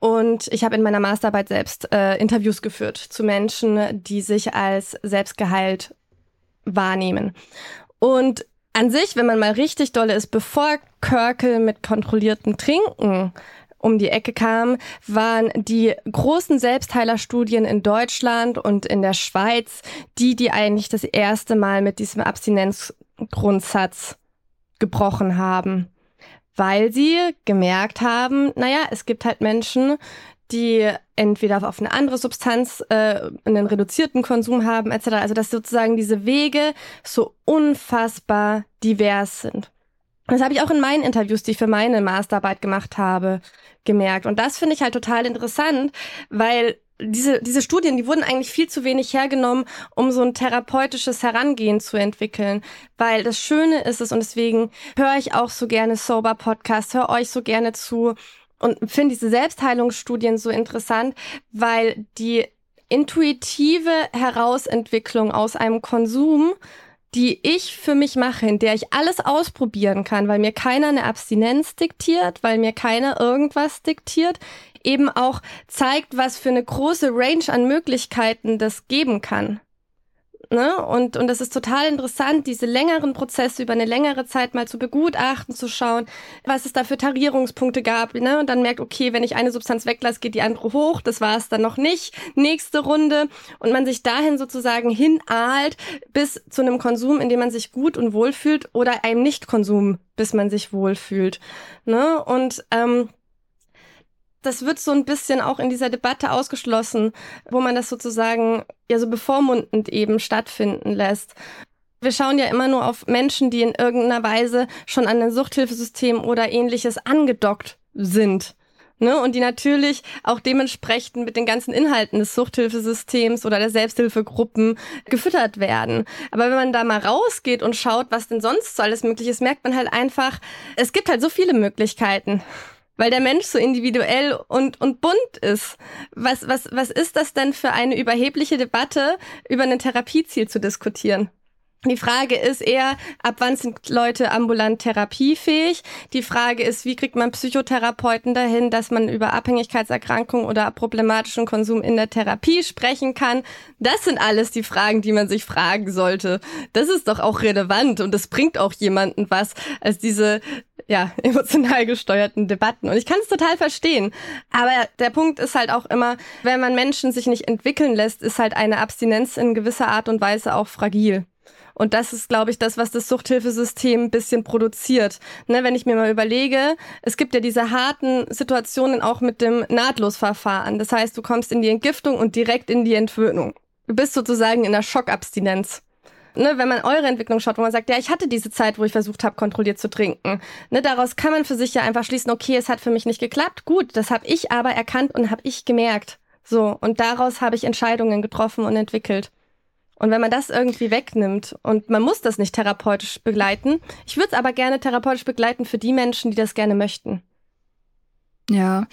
Und ich habe in meiner Masterarbeit selbst äh, Interviews geführt zu Menschen, die sich als selbstgeheilt wahrnehmen. Und an sich, wenn man mal richtig dolle ist, bevor Körkel mit kontrolliertem Trinken um die Ecke kam, waren die großen Selbstheilerstudien in Deutschland und in der Schweiz die, die eigentlich das erste Mal mit diesem Abstinenzgrundsatz gebrochen haben. Weil sie gemerkt haben, naja, es gibt halt Menschen, die entweder auf eine andere Substanz äh, einen reduzierten Konsum haben etc. Also dass sozusagen diese Wege so unfassbar divers sind. Das habe ich auch in meinen Interviews, die ich für meine Masterarbeit gemacht habe, gemerkt. Und das finde ich halt total interessant, weil diese, diese Studien, die wurden eigentlich viel zu wenig hergenommen, um so ein therapeutisches Herangehen zu entwickeln. Weil das Schöne ist es, und deswegen höre ich auch so gerne Sober Podcast, höre euch so gerne zu, und finde diese Selbstheilungsstudien so interessant, weil die intuitive Herausentwicklung aus einem Konsum, die ich für mich mache, in der ich alles ausprobieren kann, weil mir keiner eine Abstinenz diktiert, weil mir keiner irgendwas diktiert, eben auch zeigt, was für eine große Range an Möglichkeiten das geben kann. Ne? Und, und das ist total interessant, diese längeren Prozesse über eine längere Zeit mal zu begutachten, zu schauen, was es da für Tarierungspunkte gab. Ne? Und dann merkt, okay, wenn ich eine Substanz weglasse, geht die andere hoch. Das war es dann noch nicht. Nächste Runde. Und man sich dahin sozusagen hinahlt bis zu einem Konsum, in dem man sich gut und wohl fühlt oder einem Nicht-Konsum, bis man sich wohlfühlt. Ne? Und ähm, das wird so ein bisschen auch in dieser Debatte ausgeschlossen, wo man das sozusagen ja so bevormundend eben stattfinden lässt. Wir schauen ja immer nur auf Menschen, die in irgendeiner Weise schon an ein Suchthilfesystem oder ähnliches angedockt sind. Ne, und die natürlich auch dementsprechend mit den ganzen Inhalten des Suchthilfesystems oder der Selbsthilfegruppen gefüttert werden. Aber wenn man da mal rausgeht und schaut, was denn sonst so alles möglich ist, merkt man halt einfach, es gibt halt so viele Möglichkeiten weil der Mensch so individuell und, und bunt ist. Was, was, was ist das denn für eine überhebliche Debatte, über ein Therapieziel zu diskutieren? Die Frage ist eher, ab wann sind Leute ambulant therapiefähig? Die Frage ist, wie kriegt man Psychotherapeuten dahin, dass man über Abhängigkeitserkrankungen oder problematischen Konsum in der Therapie sprechen kann? Das sind alles die Fragen, die man sich fragen sollte. Das ist doch auch relevant und das bringt auch jemanden was, als diese ja, emotional gesteuerten Debatten. Und ich kann es total verstehen. Aber der Punkt ist halt auch immer, wenn man Menschen sich nicht entwickeln lässt, ist halt eine Abstinenz in gewisser Art und Weise auch fragil. Und das ist, glaube ich, das, was das Suchthilfesystem ein bisschen produziert. Ne, wenn ich mir mal überlege, es gibt ja diese harten Situationen auch mit dem Nahtlosverfahren. Das heißt, du kommst in die Entgiftung und direkt in die Entwöhnung. Du bist sozusagen in der Schockabstinenz. Ne, wenn man eure Entwicklung schaut, wo man sagt, ja, ich hatte diese Zeit, wo ich versucht habe, kontrolliert zu trinken. Ne, daraus kann man für sich ja einfach schließen, okay, es hat für mich nicht geklappt. Gut, das habe ich aber erkannt und habe ich gemerkt. So, und daraus habe ich Entscheidungen getroffen und entwickelt. Und wenn man das irgendwie wegnimmt und man muss das nicht therapeutisch begleiten, ich würde es aber gerne therapeutisch begleiten für die Menschen, die das gerne möchten. Ja,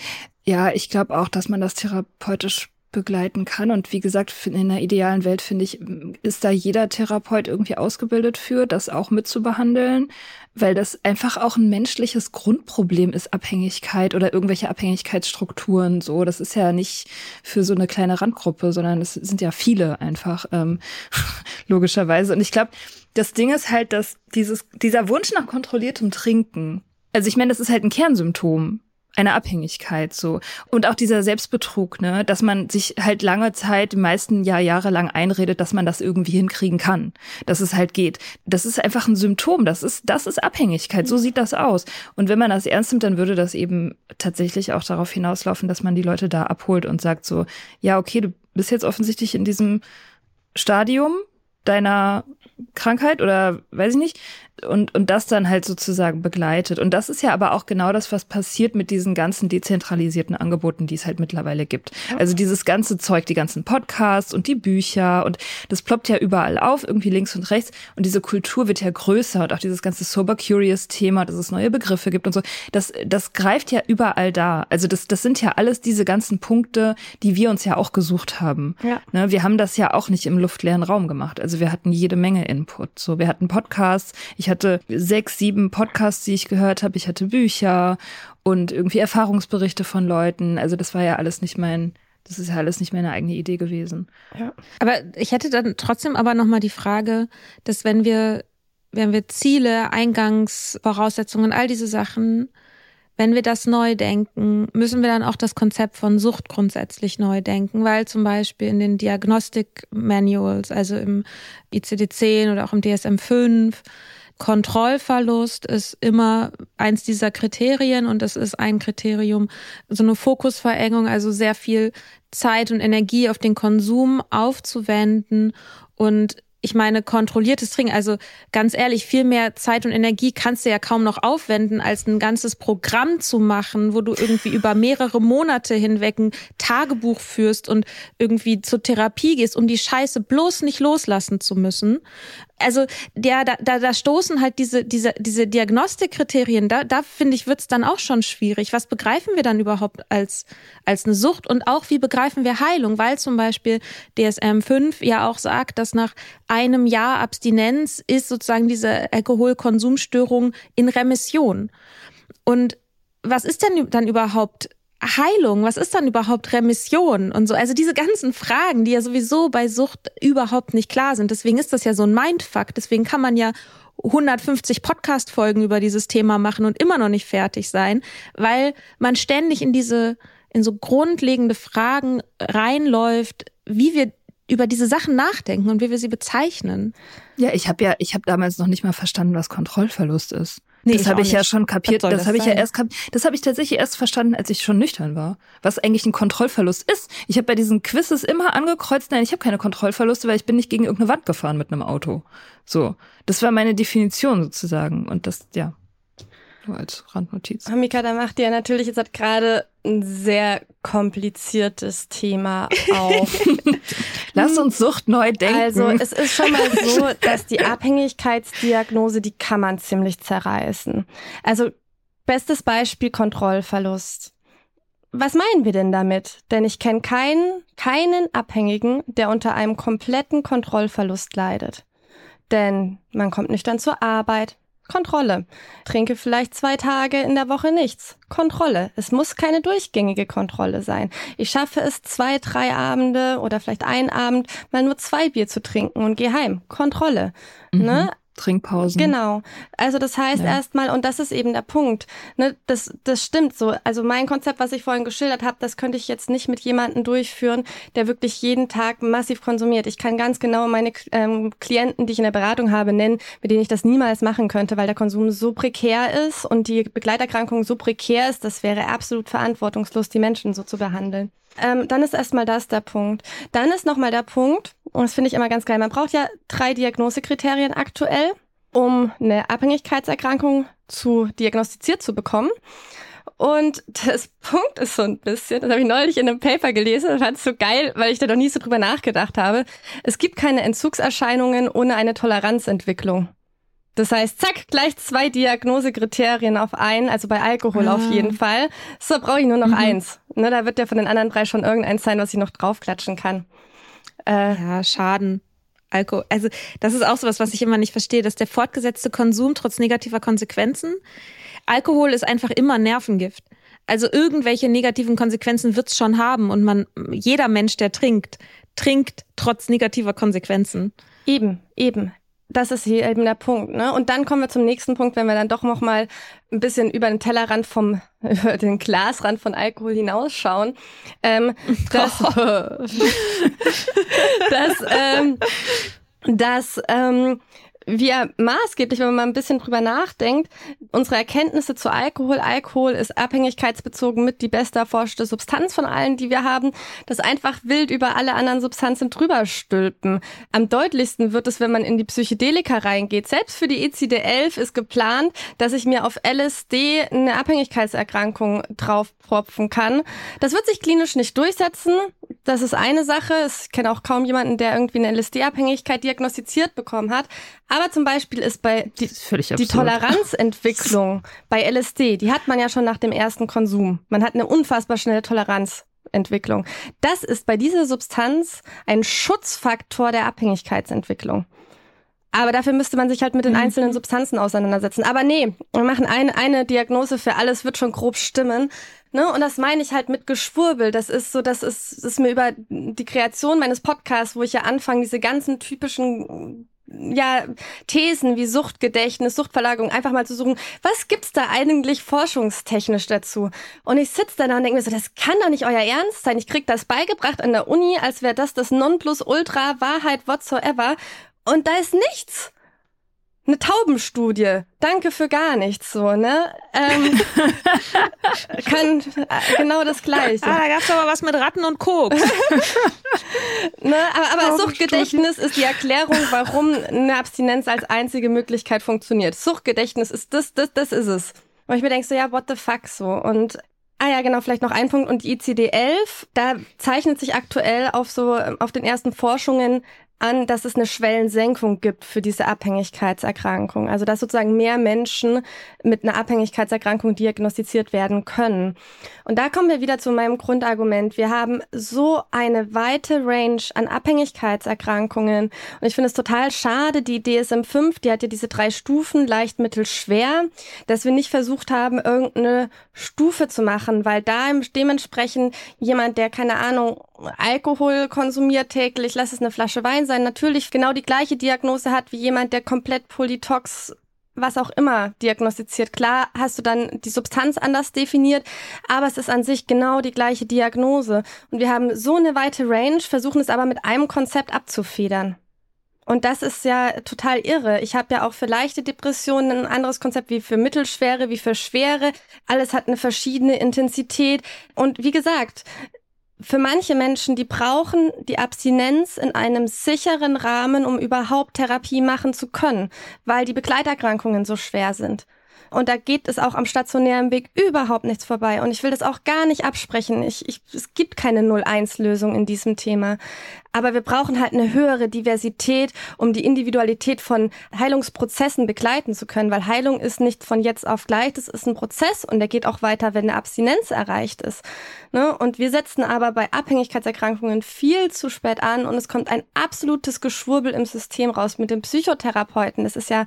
ja, ich glaube auch, dass man das therapeutisch begleiten kann. Und wie gesagt, in einer idealen Welt finde ich, ist da jeder Therapeut irgendwie ausgebildet für, das auch mitzubehandeln, weil das einfach auch ein menschliches Grundproblem ist, Abhängigkeit oder irgendwelche Abhängigkeitsstrukturen. So, das ist ja nicht für so eine kleine Randgruppe, sondern es sind ja viele einfach ähm, logischerweise. Und ich glaube, das Ding ist halt, dass dieses dieser Wunsch nach kontrolliertem Trinken, also ich meine, das ist halt ein Kernsymptom eine Abhängigkeit so und auch dieser Selbstbetrug, ne, dass man sich halt lange Zeit, die meisten Jahr Jahre lang einredet, dass man das irgendwie hinkriegen kann, dass es halt geht. Das ist einfach ein Symptom, das ist das ist Abhängigkeit, so sieht das aus. Und wenn man das ernst nimmt, dann würde das eben tatsächlich auch darauf hinauslaufen, dass man die Leute da abholt und sagt so, ja, okay, du bist jetzt offensichtlich in diesem Stadium deiner Krankheit oder weiß ich nicht, und, und das dann halt sozusagen begleitet. Und das ist ja aber auch genau das, was passiert mit diesen ganzen dezentralisierten Angeboten, die es halt mittlerweile gibt. Also dieses ganze Zeug, die ganzen Podcasts und die Bücher und das ploppt ja überall auf, irgendwie links und rechts. Und diese Kultur wird ja größer und auch dieses ganze Sober Curious Thema, dass es neue Begriffe gibt und so. Das, das greift ja überall da. Also das, das sind ja alles diese ganzen Punkte, die wir uns ja auch gesucht haben. Ja. Ne, wir haben das ja auch nicht im luftleeren Raum gemacht. Also wir hatten jede Menge Input. So, wir hatten Podcasts. Ich hatte sechs, sieben Podcasts, die ich gehört habe. Ich hatte Bücher und irgendwie Erfahrungsberichte von Leuten. Also das war ja alles nicht mein, das ist ja alles nicht meine eigene Idee gewesen. Aber ich hätte dann trotzdem aber nochmal die Frage, dass wenn wir, wenn wir Ziele, Eingangsvoraussetzungen, all diese Sachen, wenn wir das neu denken, müssen wir dann auch das Konzept von Sucht grundsätzlich neu denken, weil zum Beispiel in den Diagnostik-Manuals, also im ICD-10 oder auch im DSM-5, Kontrollverlust ist immer eins dieser Kriterien und es ist ein Kriterium, so eine Fokusverengung, also sehr viel Zeit und Energie auf den Konsum aufzuwenden und ich meine, kontrolliertes Trinken, also ganz ehrlich, viel mehr Zeit und Energie kannst du ja kaum noch aufwenden, als ein ganzes Programm zu machen, wo du irgendwie über mehrere Monate hinweg ein Tagebuch führst und irgendwie zur Therapie gehst, um die Scheiße bloß nicht loslassen zu müssen. Also der, da, da, da stoßen halt diese, diese, diese Diagnostikkriterien, da, da finde ich, wird's dann auch schon schwierig. Was begreifen wir dann überhaupt als, als eine Sucht und auch wie begreifen wir Heilung? Weil zum Beispiel DSM 5 ja auch sagt, dass nach einem Jahr Abstinenz ist sozusagen diese Alkoholkonsumstörung in Remission. Und was ist denn dann überhaupt Heilung? Was ist dann überhaupt Remission und so? Also diese ganzen Fragen, die ja sowieso bei Sucht überhaupt nicht klar sind. Deswegen ist das ja so ein Mindfuck. Deswegen kann man ja 150 Podcast-Folgen über dieses Thema machen und immer noch nicht fertig sein, weil man ständig in diese, in so grundlegende Fragen reinläuft, wie wir über diese Sachen nachdenken und wie wir sie bezeichnen. Ja, ich habe ja, ich habe damals noch nicht mal verstanden, was Kontrollverlust ist. Nee, das habe ich ja schon kapiert. Das, das habe ich ja erst das habe ich tatsächlich erst verstanden, als ich schon nüchtern war. Was eigentlich ein Kontrollverlust ist. Ich habe bei diesen Quizzes immer angekreuzt, nein, ich habe keine Kontrollverluste, weil ich bin nicht gegen irgendeine Wand gefahren mit einem Auto. So, das war meine Definition sozusagen und das ja nur als Randnotiz. Mika, da macht ihr natürlich jetzt gerade ein sehr kompliziertes Thema auf. Lass uns Sucht neu denken. Also es ist schon mal so, dass die Abhängigkeitsdiagnose, die kann man ziemlich zerreißen. Also bestes Beispiel Kontrollverlust. Was meinen wir denn damit? Denn ich kenne keinen, keinen Abhängigen, der unter einem kompletten Kontrollverlust leidet. Denn man kommt nicht dann zur Arbeit. Kontrolle. Trinke vielleicht zwei Tage in der Woche nichts. Kontrolle. Es muss keine durchgängige Kontrolle sein. Ich schaffe es zwei, drei Abende oder vielleicht einen Abend mal nur zwei Bier zu trinken und gehe heim. Kontrolle. Ne? Trinkpausen. Genau. Also das heißt Ja. erstmal, und das ist eben der Punkt, ne, das, das stimmt so. Also mein Konzept, was ich vorhin geschildert habe, das könnte ich jetzt nicht mit jemandem durchführen, der wirklich jeden Tag massiv konsumiert. Ich kann ganz genau meine ähm, Klienten, die ich in der Beratung habe, nennen, mit denen ich das niemals machen könnte, weil der Konsum so prekär ist und die Begleiterkrankung so prekär ist, das wäre absolut verantwortungslos, die Menschen so zu behandeln. Ähm, dann ist erstmal das der Punkt. Dann ist nochmal der Punkt, und das finde ich immer ganz geil, man braucht ja drei Diagnosekriterien aktuell, um eine Abhängigkeitserkrankung zu diagnostiziert zu bekommen. Und das Punkt ist so ein bisschen, das habe ich neulich in einem Paper gelesen und fand es so geil, weil ich da noch nie so drüber nachgedacht habe. Es gibt keine Entzugserscheinungen ohne eine Toleranzentwicklung. Das heißt, zack, gleich zwei Diagnosekriterien auf einen, also bei Alkohol auf jeden Fall. So brauche ich nur noch eins. Ne, da wird ja von den anderen drei schon irgendeins sein, was ich noch draufklatschen kann. Äh, Ja, Schaden. Alkohol. Also, das ist auch sowas, was ich immer nicht verstehe, dass der fortgesetzte Konsum trotz negativer Konsequenzen. Alkohol ist einfach immer Nervengift. Also irgendwelche negativen Konsequenzen wird's schon haben und man, jeder Mensch, der trinkt, trinkt trotz negativer Konsequenzen. Eben, eben. Das ist hier eben der Punkt. Ne? Und dann kommen wir zum nächsten Punkt, wenn wir dann doch noch mal ein bisschen über den Tellerrand vom, über den Glasrand von Alkohol hinausschauen. Ähm, dass, dass, ähm, dass ähm, wir maßgeblich, wenn man mal ein bisschen drüber nachdenkt, unsere Erkenntnisse zu Alkohol, Alkohol ist abhängigkeitsbezogen mit die beste erforschte Substanz von allen, die wir haben, das einfach wild über alle anderen Substanzen drüber stülpen. Am deutlichsten wird es, wenn man in die Psychedelika reingeht. Selbst für die ECD-11 ist geplant, dass ich mir auf LSD eine Abhängigkeitserkrankung draufpropfen kann. Das wird sich klinisch nicht durchsetzen. Das ist eine Sache. Ich kenne auch kaum jemanden, der irgendwie eine LSD-Abhängigkeit diagnostiziert bekommen hat. Aber zum Beispiel ist bei die, ist die Toleranzentwicklung bei LSD, die hat man ja schon nach dem ersten Konsum. Man hat eine unfassbar schnelle Toleranzentwicklung. Das ist bei dieser Substanz ein Schutzfaktor der Abhängigkeitsentwicklung. Aber dafür müsste man sich halt mit den mhm. einzelnen Substanzen auseinandersetzen. Aber nee, wir machen eine, eine Diagnose für alles, wird schon grob stimmen. Ne? Und das meine ich halt mit Geschwurbel. Das ist so, das ist, das ist mir über die Kreation meines Podcasts, wo ich ja anfange, diese ganzen typischen ja, Thesen wie Suchtgedächtnis, Suchtverlagerung einfach mal zu suchen, was gibt's da eigentlich forschungstechnisch dazu? Und ich sitze da und denke mir so, das kann doch nicht euer Ernst sein. Ich krieg das beigebracht an der Uni, als wäre das das Nonplusultra, Wahrheit, whatsoever. Und da ist nichts eine Taubenstudie. Danke für gar nichts, so, ne? Ähm, kann äh, genau das Gleiche. Ah, da gab's aber was mit Ratten und Koks. ne? Aber, aber Suchtgedächtnis ist die Erklärung, warum eine Abstinenz als einzige Möglichkeit funktioniert. Suchtgedächtnis ist das, das, das ist es. Und ich mir denke so, ja, what the fuck, so. Und Ah ja, genau, vielleicht noch ein Punkt. Und die ICD-11, da zeichnet sich aktuell auf so, auf den ersten Forschungen an, dass es eine Schwellensenkung gibt für diese Abhängigkeitserkrankung. Also dass sozusagen mehr Menschen mit einer Abhängigkeitserkrankung diagnostiziert werden können. Und da kommen wir wieder zu meinem Grundargument. Wir haben so eine weite Range an Abhängigkeitserkrankungen. Und ich finde es total schade, die DSM-5, die hat ja diese drei Stufen, leicht, mittel, schwer, dass wir nicht versucht haben, irgendeine Stufe zu machen, weil da dementsprechend jemand, der keine Ahnung, Alkohol konsumiert täglich, lass es eine Flasche Wein sein, natürlich genau die gleiche Diagnose hat wie jemand, der komplett Polytox was auch immer diagnostiziert. Klar hast du dann die Substanz anders definiert, aber es ist an sich genau die gleiche Diagnose. Und wir haben so eine weite Range, versuchen es aber mit einem Konzept abzufedern. Und das ist ja total irre. Ich habe ja auch für leichte Depressionen ein anderes Konzept wie für mittelschwere, wie für schwere. Alles hat eine verschiedene Intensität. Und wie gesagt, für manche Menschen, die brauchen die Abstinenz in einem sicheren Rahmen, um überhaupt Therapie machen zu können, weil die Begleiterkrankungen so schwer sind. Und da geht es auch am stationären Weg überhaupt nichts vorbei. Und ich will das auch gar nicht absprechen. Ich, ich, es gibt keine 0-1-Lösung in diesem Thema. Aber wir brauchen halt eine höhere Diversität, um die Individualität von Heilungsprozessen begleiten zu können, weil Heilung ist nicht von jetzt auf gleich, das ist ein Prozess und der geht auch weiter, wenn eine Abstinenz erreicht ist. Ne? Und wir setzen aber bei Abhängigkeitserkrankungen viel zu spät an und es kommt ein absolutes Geschwurbel im System raus mit den Psychotherapeuten. Das ist ja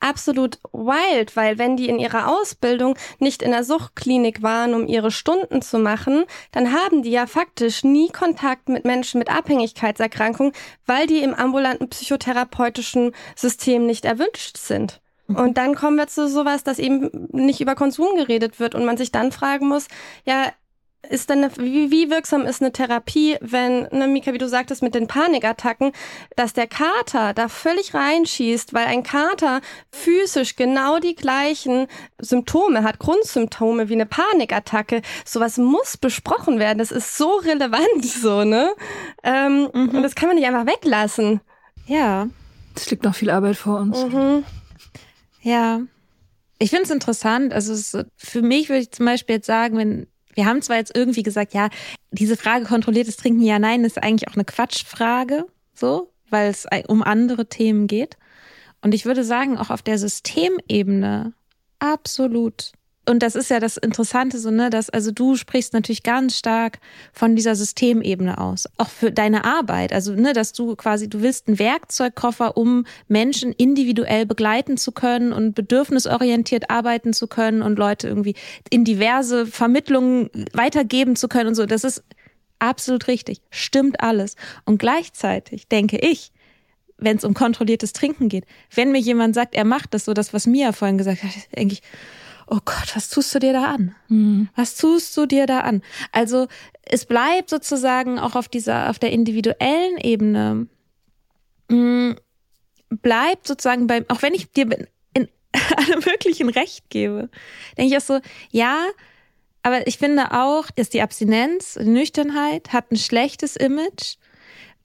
absolut wild, weil wenn die in ihrer Ausbildung nicht in der Suchtklinik waren, um ihre Stunden zu machen, dann haben die ja faktisch nie Kontakt mit Menschen mit Abhängigkeitserkrankungen, weil die im ambulanten psychotherapeutischen System nicht erwünscht sind. Mhm. Und dann kommen wir zu sowas, dass eben nicht über Konsum geredet wird und man sich dann fragen muss, ja, ist denn eine, wie, wie wirksam ist eine Therapie, wenn, ne, Mika, wie du sagtest, mit den Panikattacken, dass der Kater da völlig reinschießt, weil ein Kater physisch genau die gleichen Symptome hat, Grundsymptome wie eine Panikattacke. Sowas muss besprochen werden. Das ist so relevant, so, ne? Ähm, mhm. Und das kann man nicht einfach weglassen. Ja. Es liegt noch viel Arbeit vor uns. Mhm. Ja. Ich finde es interessant. Also es, für mich würde ich zum Beispiel jetzt sagen, wenn wir haben zwar jetzt irgendwie gesagt, ja, diese Frage kontrolliertes Trinken, ja, nein, ist eigentlich auch eine Quatschfrage, so, weil es um andere Themen geht. Und ich würde sagen, auch auf der Systemebene absolut und das ist ja das Interessante, so, ne, dass, also du sprichst natürlich ganz stark von dieser Systemebene aus. Auch für deine Arbeit. Also, ne, dass du quasi, du willst einen Werkzeugkoffer, um Menschen individuell begleiten zu können und bedürfnisorientiert arbeiten zu können und Leute irgendwie in diverse Vermittlungen weitergeben zu können und so. Das ist absolut richtig. Stimmt alles. Und gleichzeitig denke ich, wenn es um kontrolliertes Trinken geht. Wenn mir jemand sagt, er macht das so, das, was Mia vorhin gesagt hat, denke ich, oh Gott, was tust du dir da an? Mhm. Was tust du dir da an? Also es bleibt sozusagen auch auf dieser, auf der individuellen Ebene, mh, mm, bleibt sozusagen beim, auch wenn ich dir in allem möglichen Recht gebe, denke ich auch so, ja, aber ich finde auch, dass die Abstinenz, die Nüchternheit hat ein schlechtes Image.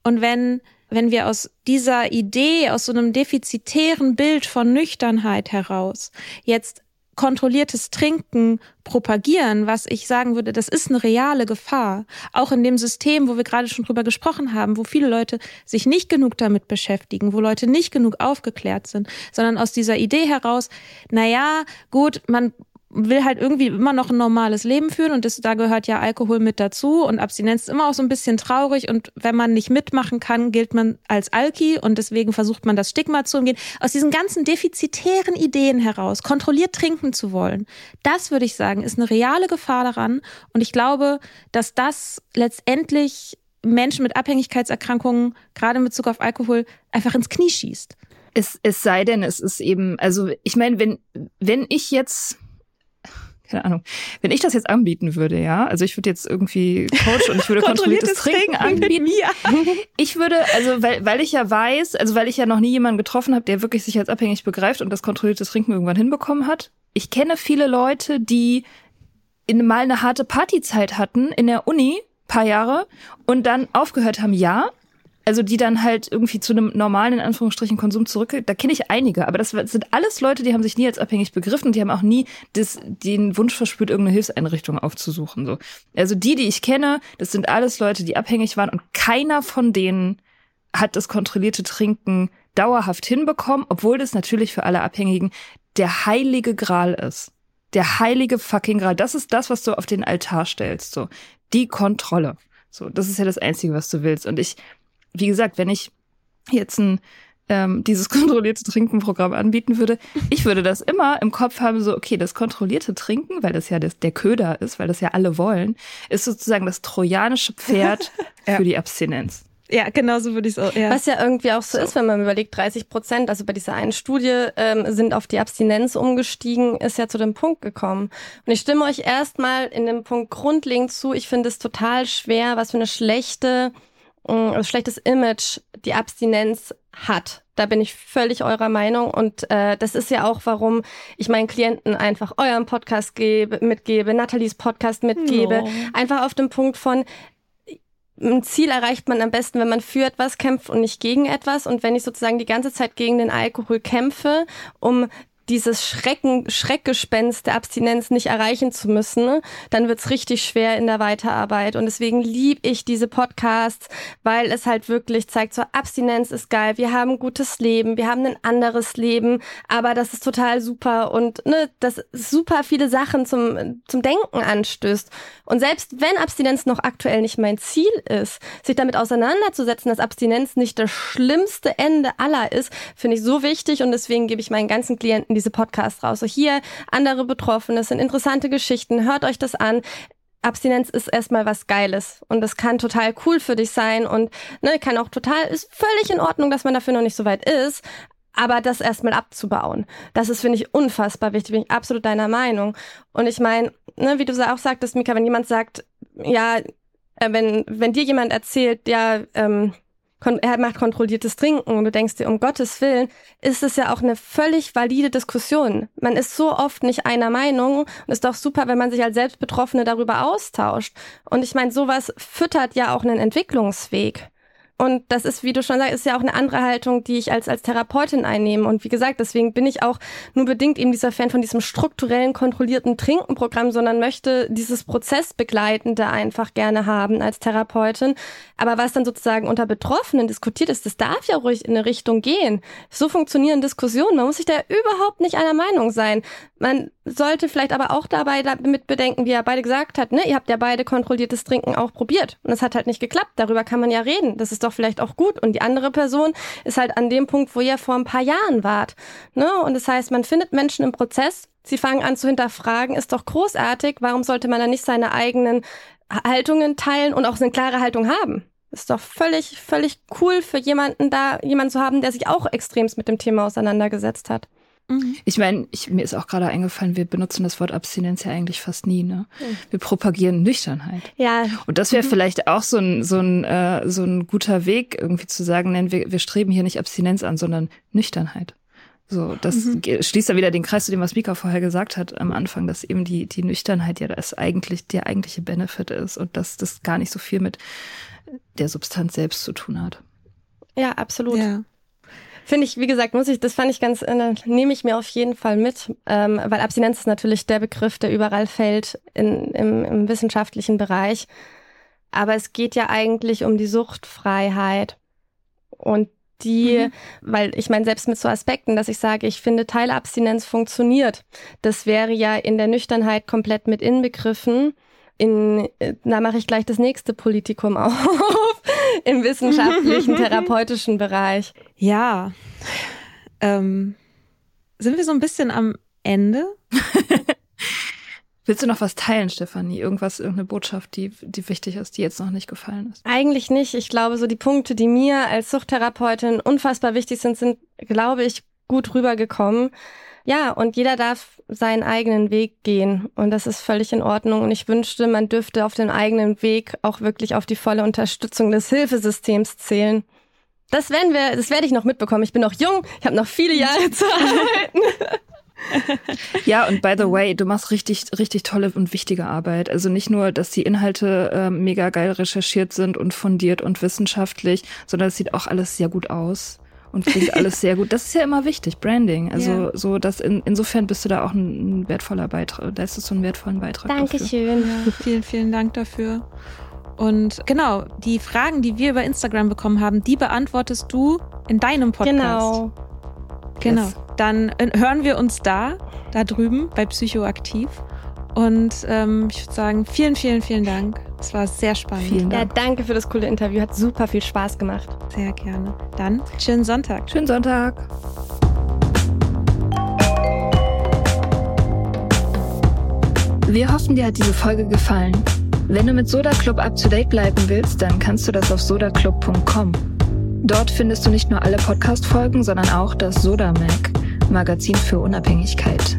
Und wenn, wenn wir aus dieser Idee, aus so einem defizitären Bild von Nüchternheit heraus jetzt kontrolliertes Trinken propagieren, was ich sagen würde, das ist eine reale Gefahr. Auch in dem System, wo wir gerade schon drüber gesprochen haben, wo viele Leute sich nicht genug damit beschäftigen, wo Leute nicht genug aufgeklärt sind, sondern aus dieser Idee heraus, na ja, gut, man will halt irgendwie immer noch ein normales Leben führen und das, da gehört ja Alkohol mit dazu und Abstinenz ist immer auch so ein bisschen traurig und wenn man nicht mitmachen kann, gilt man als Alki und deswegen versucht man das Stigma zu umgehen. Aus diesen ganzen defizitären Ideen heraus, kontrolliert trinken zu wollen, das würde ich sagen, ist eine reale Gefahr daran und ich glaube, dass das letztendlich Menschen mit Abhängigkeitserkrankungen, gerade in Bezug auf Alkohol, einfach ins Knie schießt. Es, es sei denn, es ist eben, also ich meine, wenn, wenn ich jetzt keine Ahnung, wenn ich das jetzt anbieten würde, ja, also ich würde jetzt irgendwie Coach und ich würde kontrolliertes, Trinken, anbieten. Ich würde, also weil, weil ich ja weiß, also weil ich ja noch nie jemanden getroffen habe, der wirklich sich als abhängig begreift und das kontrollierte Trinken irgendwann hinbekommen hat. Ich kenne viele Leute, die in mal eine harte Partyzeit hatten in der Uni, paar Jahre, und dann aufgehört haben, ja, also die dann halt irgendwie zu einem normalen, in Anführungsstrichen, Konsum zurück, da kenne ich einige, aber das sind alles Leute, die haben sich nie als abhängig begriffen und die haben auch nie das, den Wunsch verspürt, irgendeine Hilfseinrichtung aufzusuchen. So. Also die, die ich kenne, das sind alles Leute, die abhängig waren und keiner von denen hat das kontrollierte Trinken dauerhaft hinbekommen, obwohl das natürlich für alle Abhängigen der heilige Gral ist. Der heilige fucking Gral. Das ist das, was du auf den Altar stellst. So. Die Kontrolle. So, das ist ja das Einzige, was du willst. Und ich wie gesagt, wenn ich jetzt ein ähm, dieses kontrollierte Trinkenprogramm anbieten würde, ich würde das immer im Kopf haben, so, okay, das kontrollierte Trinken, weil das ja das, der Köder ist, weil das ja alle wollen, ist sozusagen das trojanische Pferd ja. für die Abstinenz. Ja, genau so würde ich es auch. Ja. Was ja irgendwie auch so, so, ist, wenn man überlegt, 30 Prozent, also bei dieser einen Studie, ähm, sind auf die Abstinenz umgestiegen, ist ja zu dem Punkt gekommen. Und ich stimme euch erstmal in dem Punkt grundlegend zu. Ich finde es total schwer, was für eine schlechte ein mm, schlechtes Image die Abstinenz hat. Da bin ich völlig eurer Meinung und äh, das ist ja auch, warum ich meinen Klienten einfach euren Podcast gebe, mitgebe, Nathalies Podcast mitgebe. No. Einfach auf dem Punkt von, ein Ziel erreicht man am besten, wenn man für etwas kämpft und nicht gegen etwas. Und wenn ich sozusagen die ganze Zeit gegen den Alkohol kämpfe, um dieses Schrecken, Schreckgespenst der Abstinenz nicht erreichen zu müssen, ne, dann wird's richtig schwer in der Weiterarbeit. Und deswegen lieb ich diese Podcasts, weil es halt wirklich zeigt, so Abstinenz ist geil, wir haben ein gutes Leben, wir haben ein anderes Leben, aber das ist total super und ne, das super viele Sachen zum, zum Denken anstößt. Und selbst wenn Abstinenz noch aktuell nicht mein Ziel ist, sich damit auseinanderzusetzen, dass Abstinenz nicht das schlimmste Ende aller ist, finde ich so wichtig und deswegen gebe ich meinen ganzen Klienten diese Podcasts raus. So hier andere Betroffene, das sind interessante Geschichten, hört euch das an. Abstinenz ist erstmal was Geiles und das kann total cool für dich sein und ne, kann auch total, ist völlig in Ordnung, dass man dafür noch nicht so weit ist, aber das erstmal abzubauen, das ist, finde ich, unfassbar wichtig, bin ich absolut deiner Meinung. Und ich meine, ne, wie du auch sagtest, Mika, wenn jemand sagt, ja, äh, wenn, wenn dir jemand erzählt, ja, ähm, er macht kontrolliertes Trinken und du denkst dir, um Gottes Willen, ist es ja auch eine völlig valide Diskussion. Man ist so oft nicht einer Meinung und ist doch super, wenn man sich als Selbstbetroffene darüber austauscht. Und ich meine, sowas füttert ja auch einen Entwicklungsweg. Und das ist, wie du schon sagst, ist ja auch eine andere Haltung, die ich als, als Therapeutin einnehme. Und wie gesagt, deswegen bin ich auch nur bedingt eben dieser Fan von diesem strukturellen, kontrollierten Trinkenprogramm, sondern möchte dieses Prozessbegleitende einfach gerne haben als Therapeutin. Aber was dann sozusagen unter Betroffenen diskutiert ist, das darf ja ruhig in eine Richtung gehen. So funktionieren Diskussionen. Man muss sich da überhaupt nicht einer Meinung sein. Man sollte vielleicht aber auch dabei damit bedenken, wie er beide gesagt hat, ne, ihr habt ja beide kontrolliertes Trinken auch probiert. Und es hat halt nicht geklappt. Darüber kann man ja reden. Das ist doch vielleicht auch gut. Und die andere Person ist halt an dem Punkt, wo ihr vor ein paar Jahren wart. Ne? Und das heißt, man findet Menschen im Prozess, sie fangen an zu hinterfragen, ist doch großartig. Warum sollte man dann nicht seine eigenen Haltungen teilen und auch eine klare Haltung haben? Ist doch völlig, völlig cool für jemanden da, jemanden zu haben, der sich auch extremst mit dem Thema auseinandergesetzt hat. Mhm. Ich meine, ich, mir ist auch gerade eingefallen, wir benutzen das Wort Abstinenz ja eigentlich fast nie. Ne? Mhm. Wir propagieren Nüchternheit. Ja. Und das wäre mhm. vielleicht auch so ein, so, ein, äh, so ein guter Weg, irgendwie zu sagen, nein, wir, wir streben hier nicht Abstinenz an, sondern Nüchternheit. So, das mhm. schließt da wieder den Kreis zu dem, was Mika vorher gesagt hat am Anfang, dass eben die, die Nüchternheit ja das eigentlich der eigentliche Benefit ist und dass das gar nicht so viel mit der Substanz selbst zu tun hat. Ja, absolut. Ja. Finde ich, wie gesagt, muss ich, das fand ich ganz, äh, nehme ich mir auf jeden Fall mit, ähm, weil Abstinenz ist natürlich der Begriff, der überall fällt in, im, im wissenschaftlichen Bereich. Aber es geht ja eigentlich um die Suchtfreiheit. Und die, mhm. weil ich meine, selbst mit so Aspekten, dass ich sage, ich finde Teilabstinenz funktioniert, das wäre ja in der Nüchternheit komplett mit inbegriffen. In, äh, da mache ich gleich das nächste Politikum auf im wissenschaftlichen, therapeutischen Bereich. Ja. Ähm, sind wir so ein bisschen am Ende? Willst du noch was teilen, Stefanie? Irgendwas, irgendeine Botschaft, die, die wichtig ist, die jetzt noch nicht gefallen ist? Eigentlich nicht. Ich glaube, so die Punkte, die mir als Suchttherapeutin unfassbar wichtig sind, sind, glaube ich, gut rübergekommen. Ja, und jeder darf seinen eigenen Weg gehen. Und das ist völlig in Ordnung. Und ich wünschte, man dürfte auf den eigenen Weg auch wirklich auf die volle Unterstützung des Hilfesystems zählen. Das werden wir, das werde ich noch mitbekommen. Ich bin noch jung, ich habe noch viele Jahre zu arbeiten. ja, und by the way, du machst richtig, richtig tolle und wichtige Arbeit. Also nicht nur, dass die Inhalte äh, mega geil recherchiert sind und fundiert und wissenschaftlich, sondern es sieht auch alles sehr gut aus und klingt alles sehr gut. Das ist ja immer wichtig, Branding. Also ja. so, dass in, insofern bist du da auch ein, ein wertvoller Beitrag, da ist es so einen wertvollen Beitrag. Dankeschön. Ja, vielen, vielen Dank dafür. Und genau, die Fragen, die wir über Instagram bekommen haben, die beantwortest du in deinem Podcast. Genau. Genau. Yes. Dann äh, hören wir uns da, da drüben bei Psychoaktiv. Und ähm, ich würde sagen, vielen, vielen, vielen Dank. Es war sehr spannend. Vielen Dank. Ja, danke für das coole Interview. Hat super viel Spaß gemacht. Sehr gerne. Dann schönen Sonntag. Schönen Sonntag. Wir hoffen, dir hat diese Folge gefallen. Wenn du mit Soda Club up to date bleiben willst, dann kannst du das auf sodaclub.com. Dort findest du nicht nur alle Podcast-Folgen, sondern auch das Soda Mag, Magazin für Unabhängigkeit.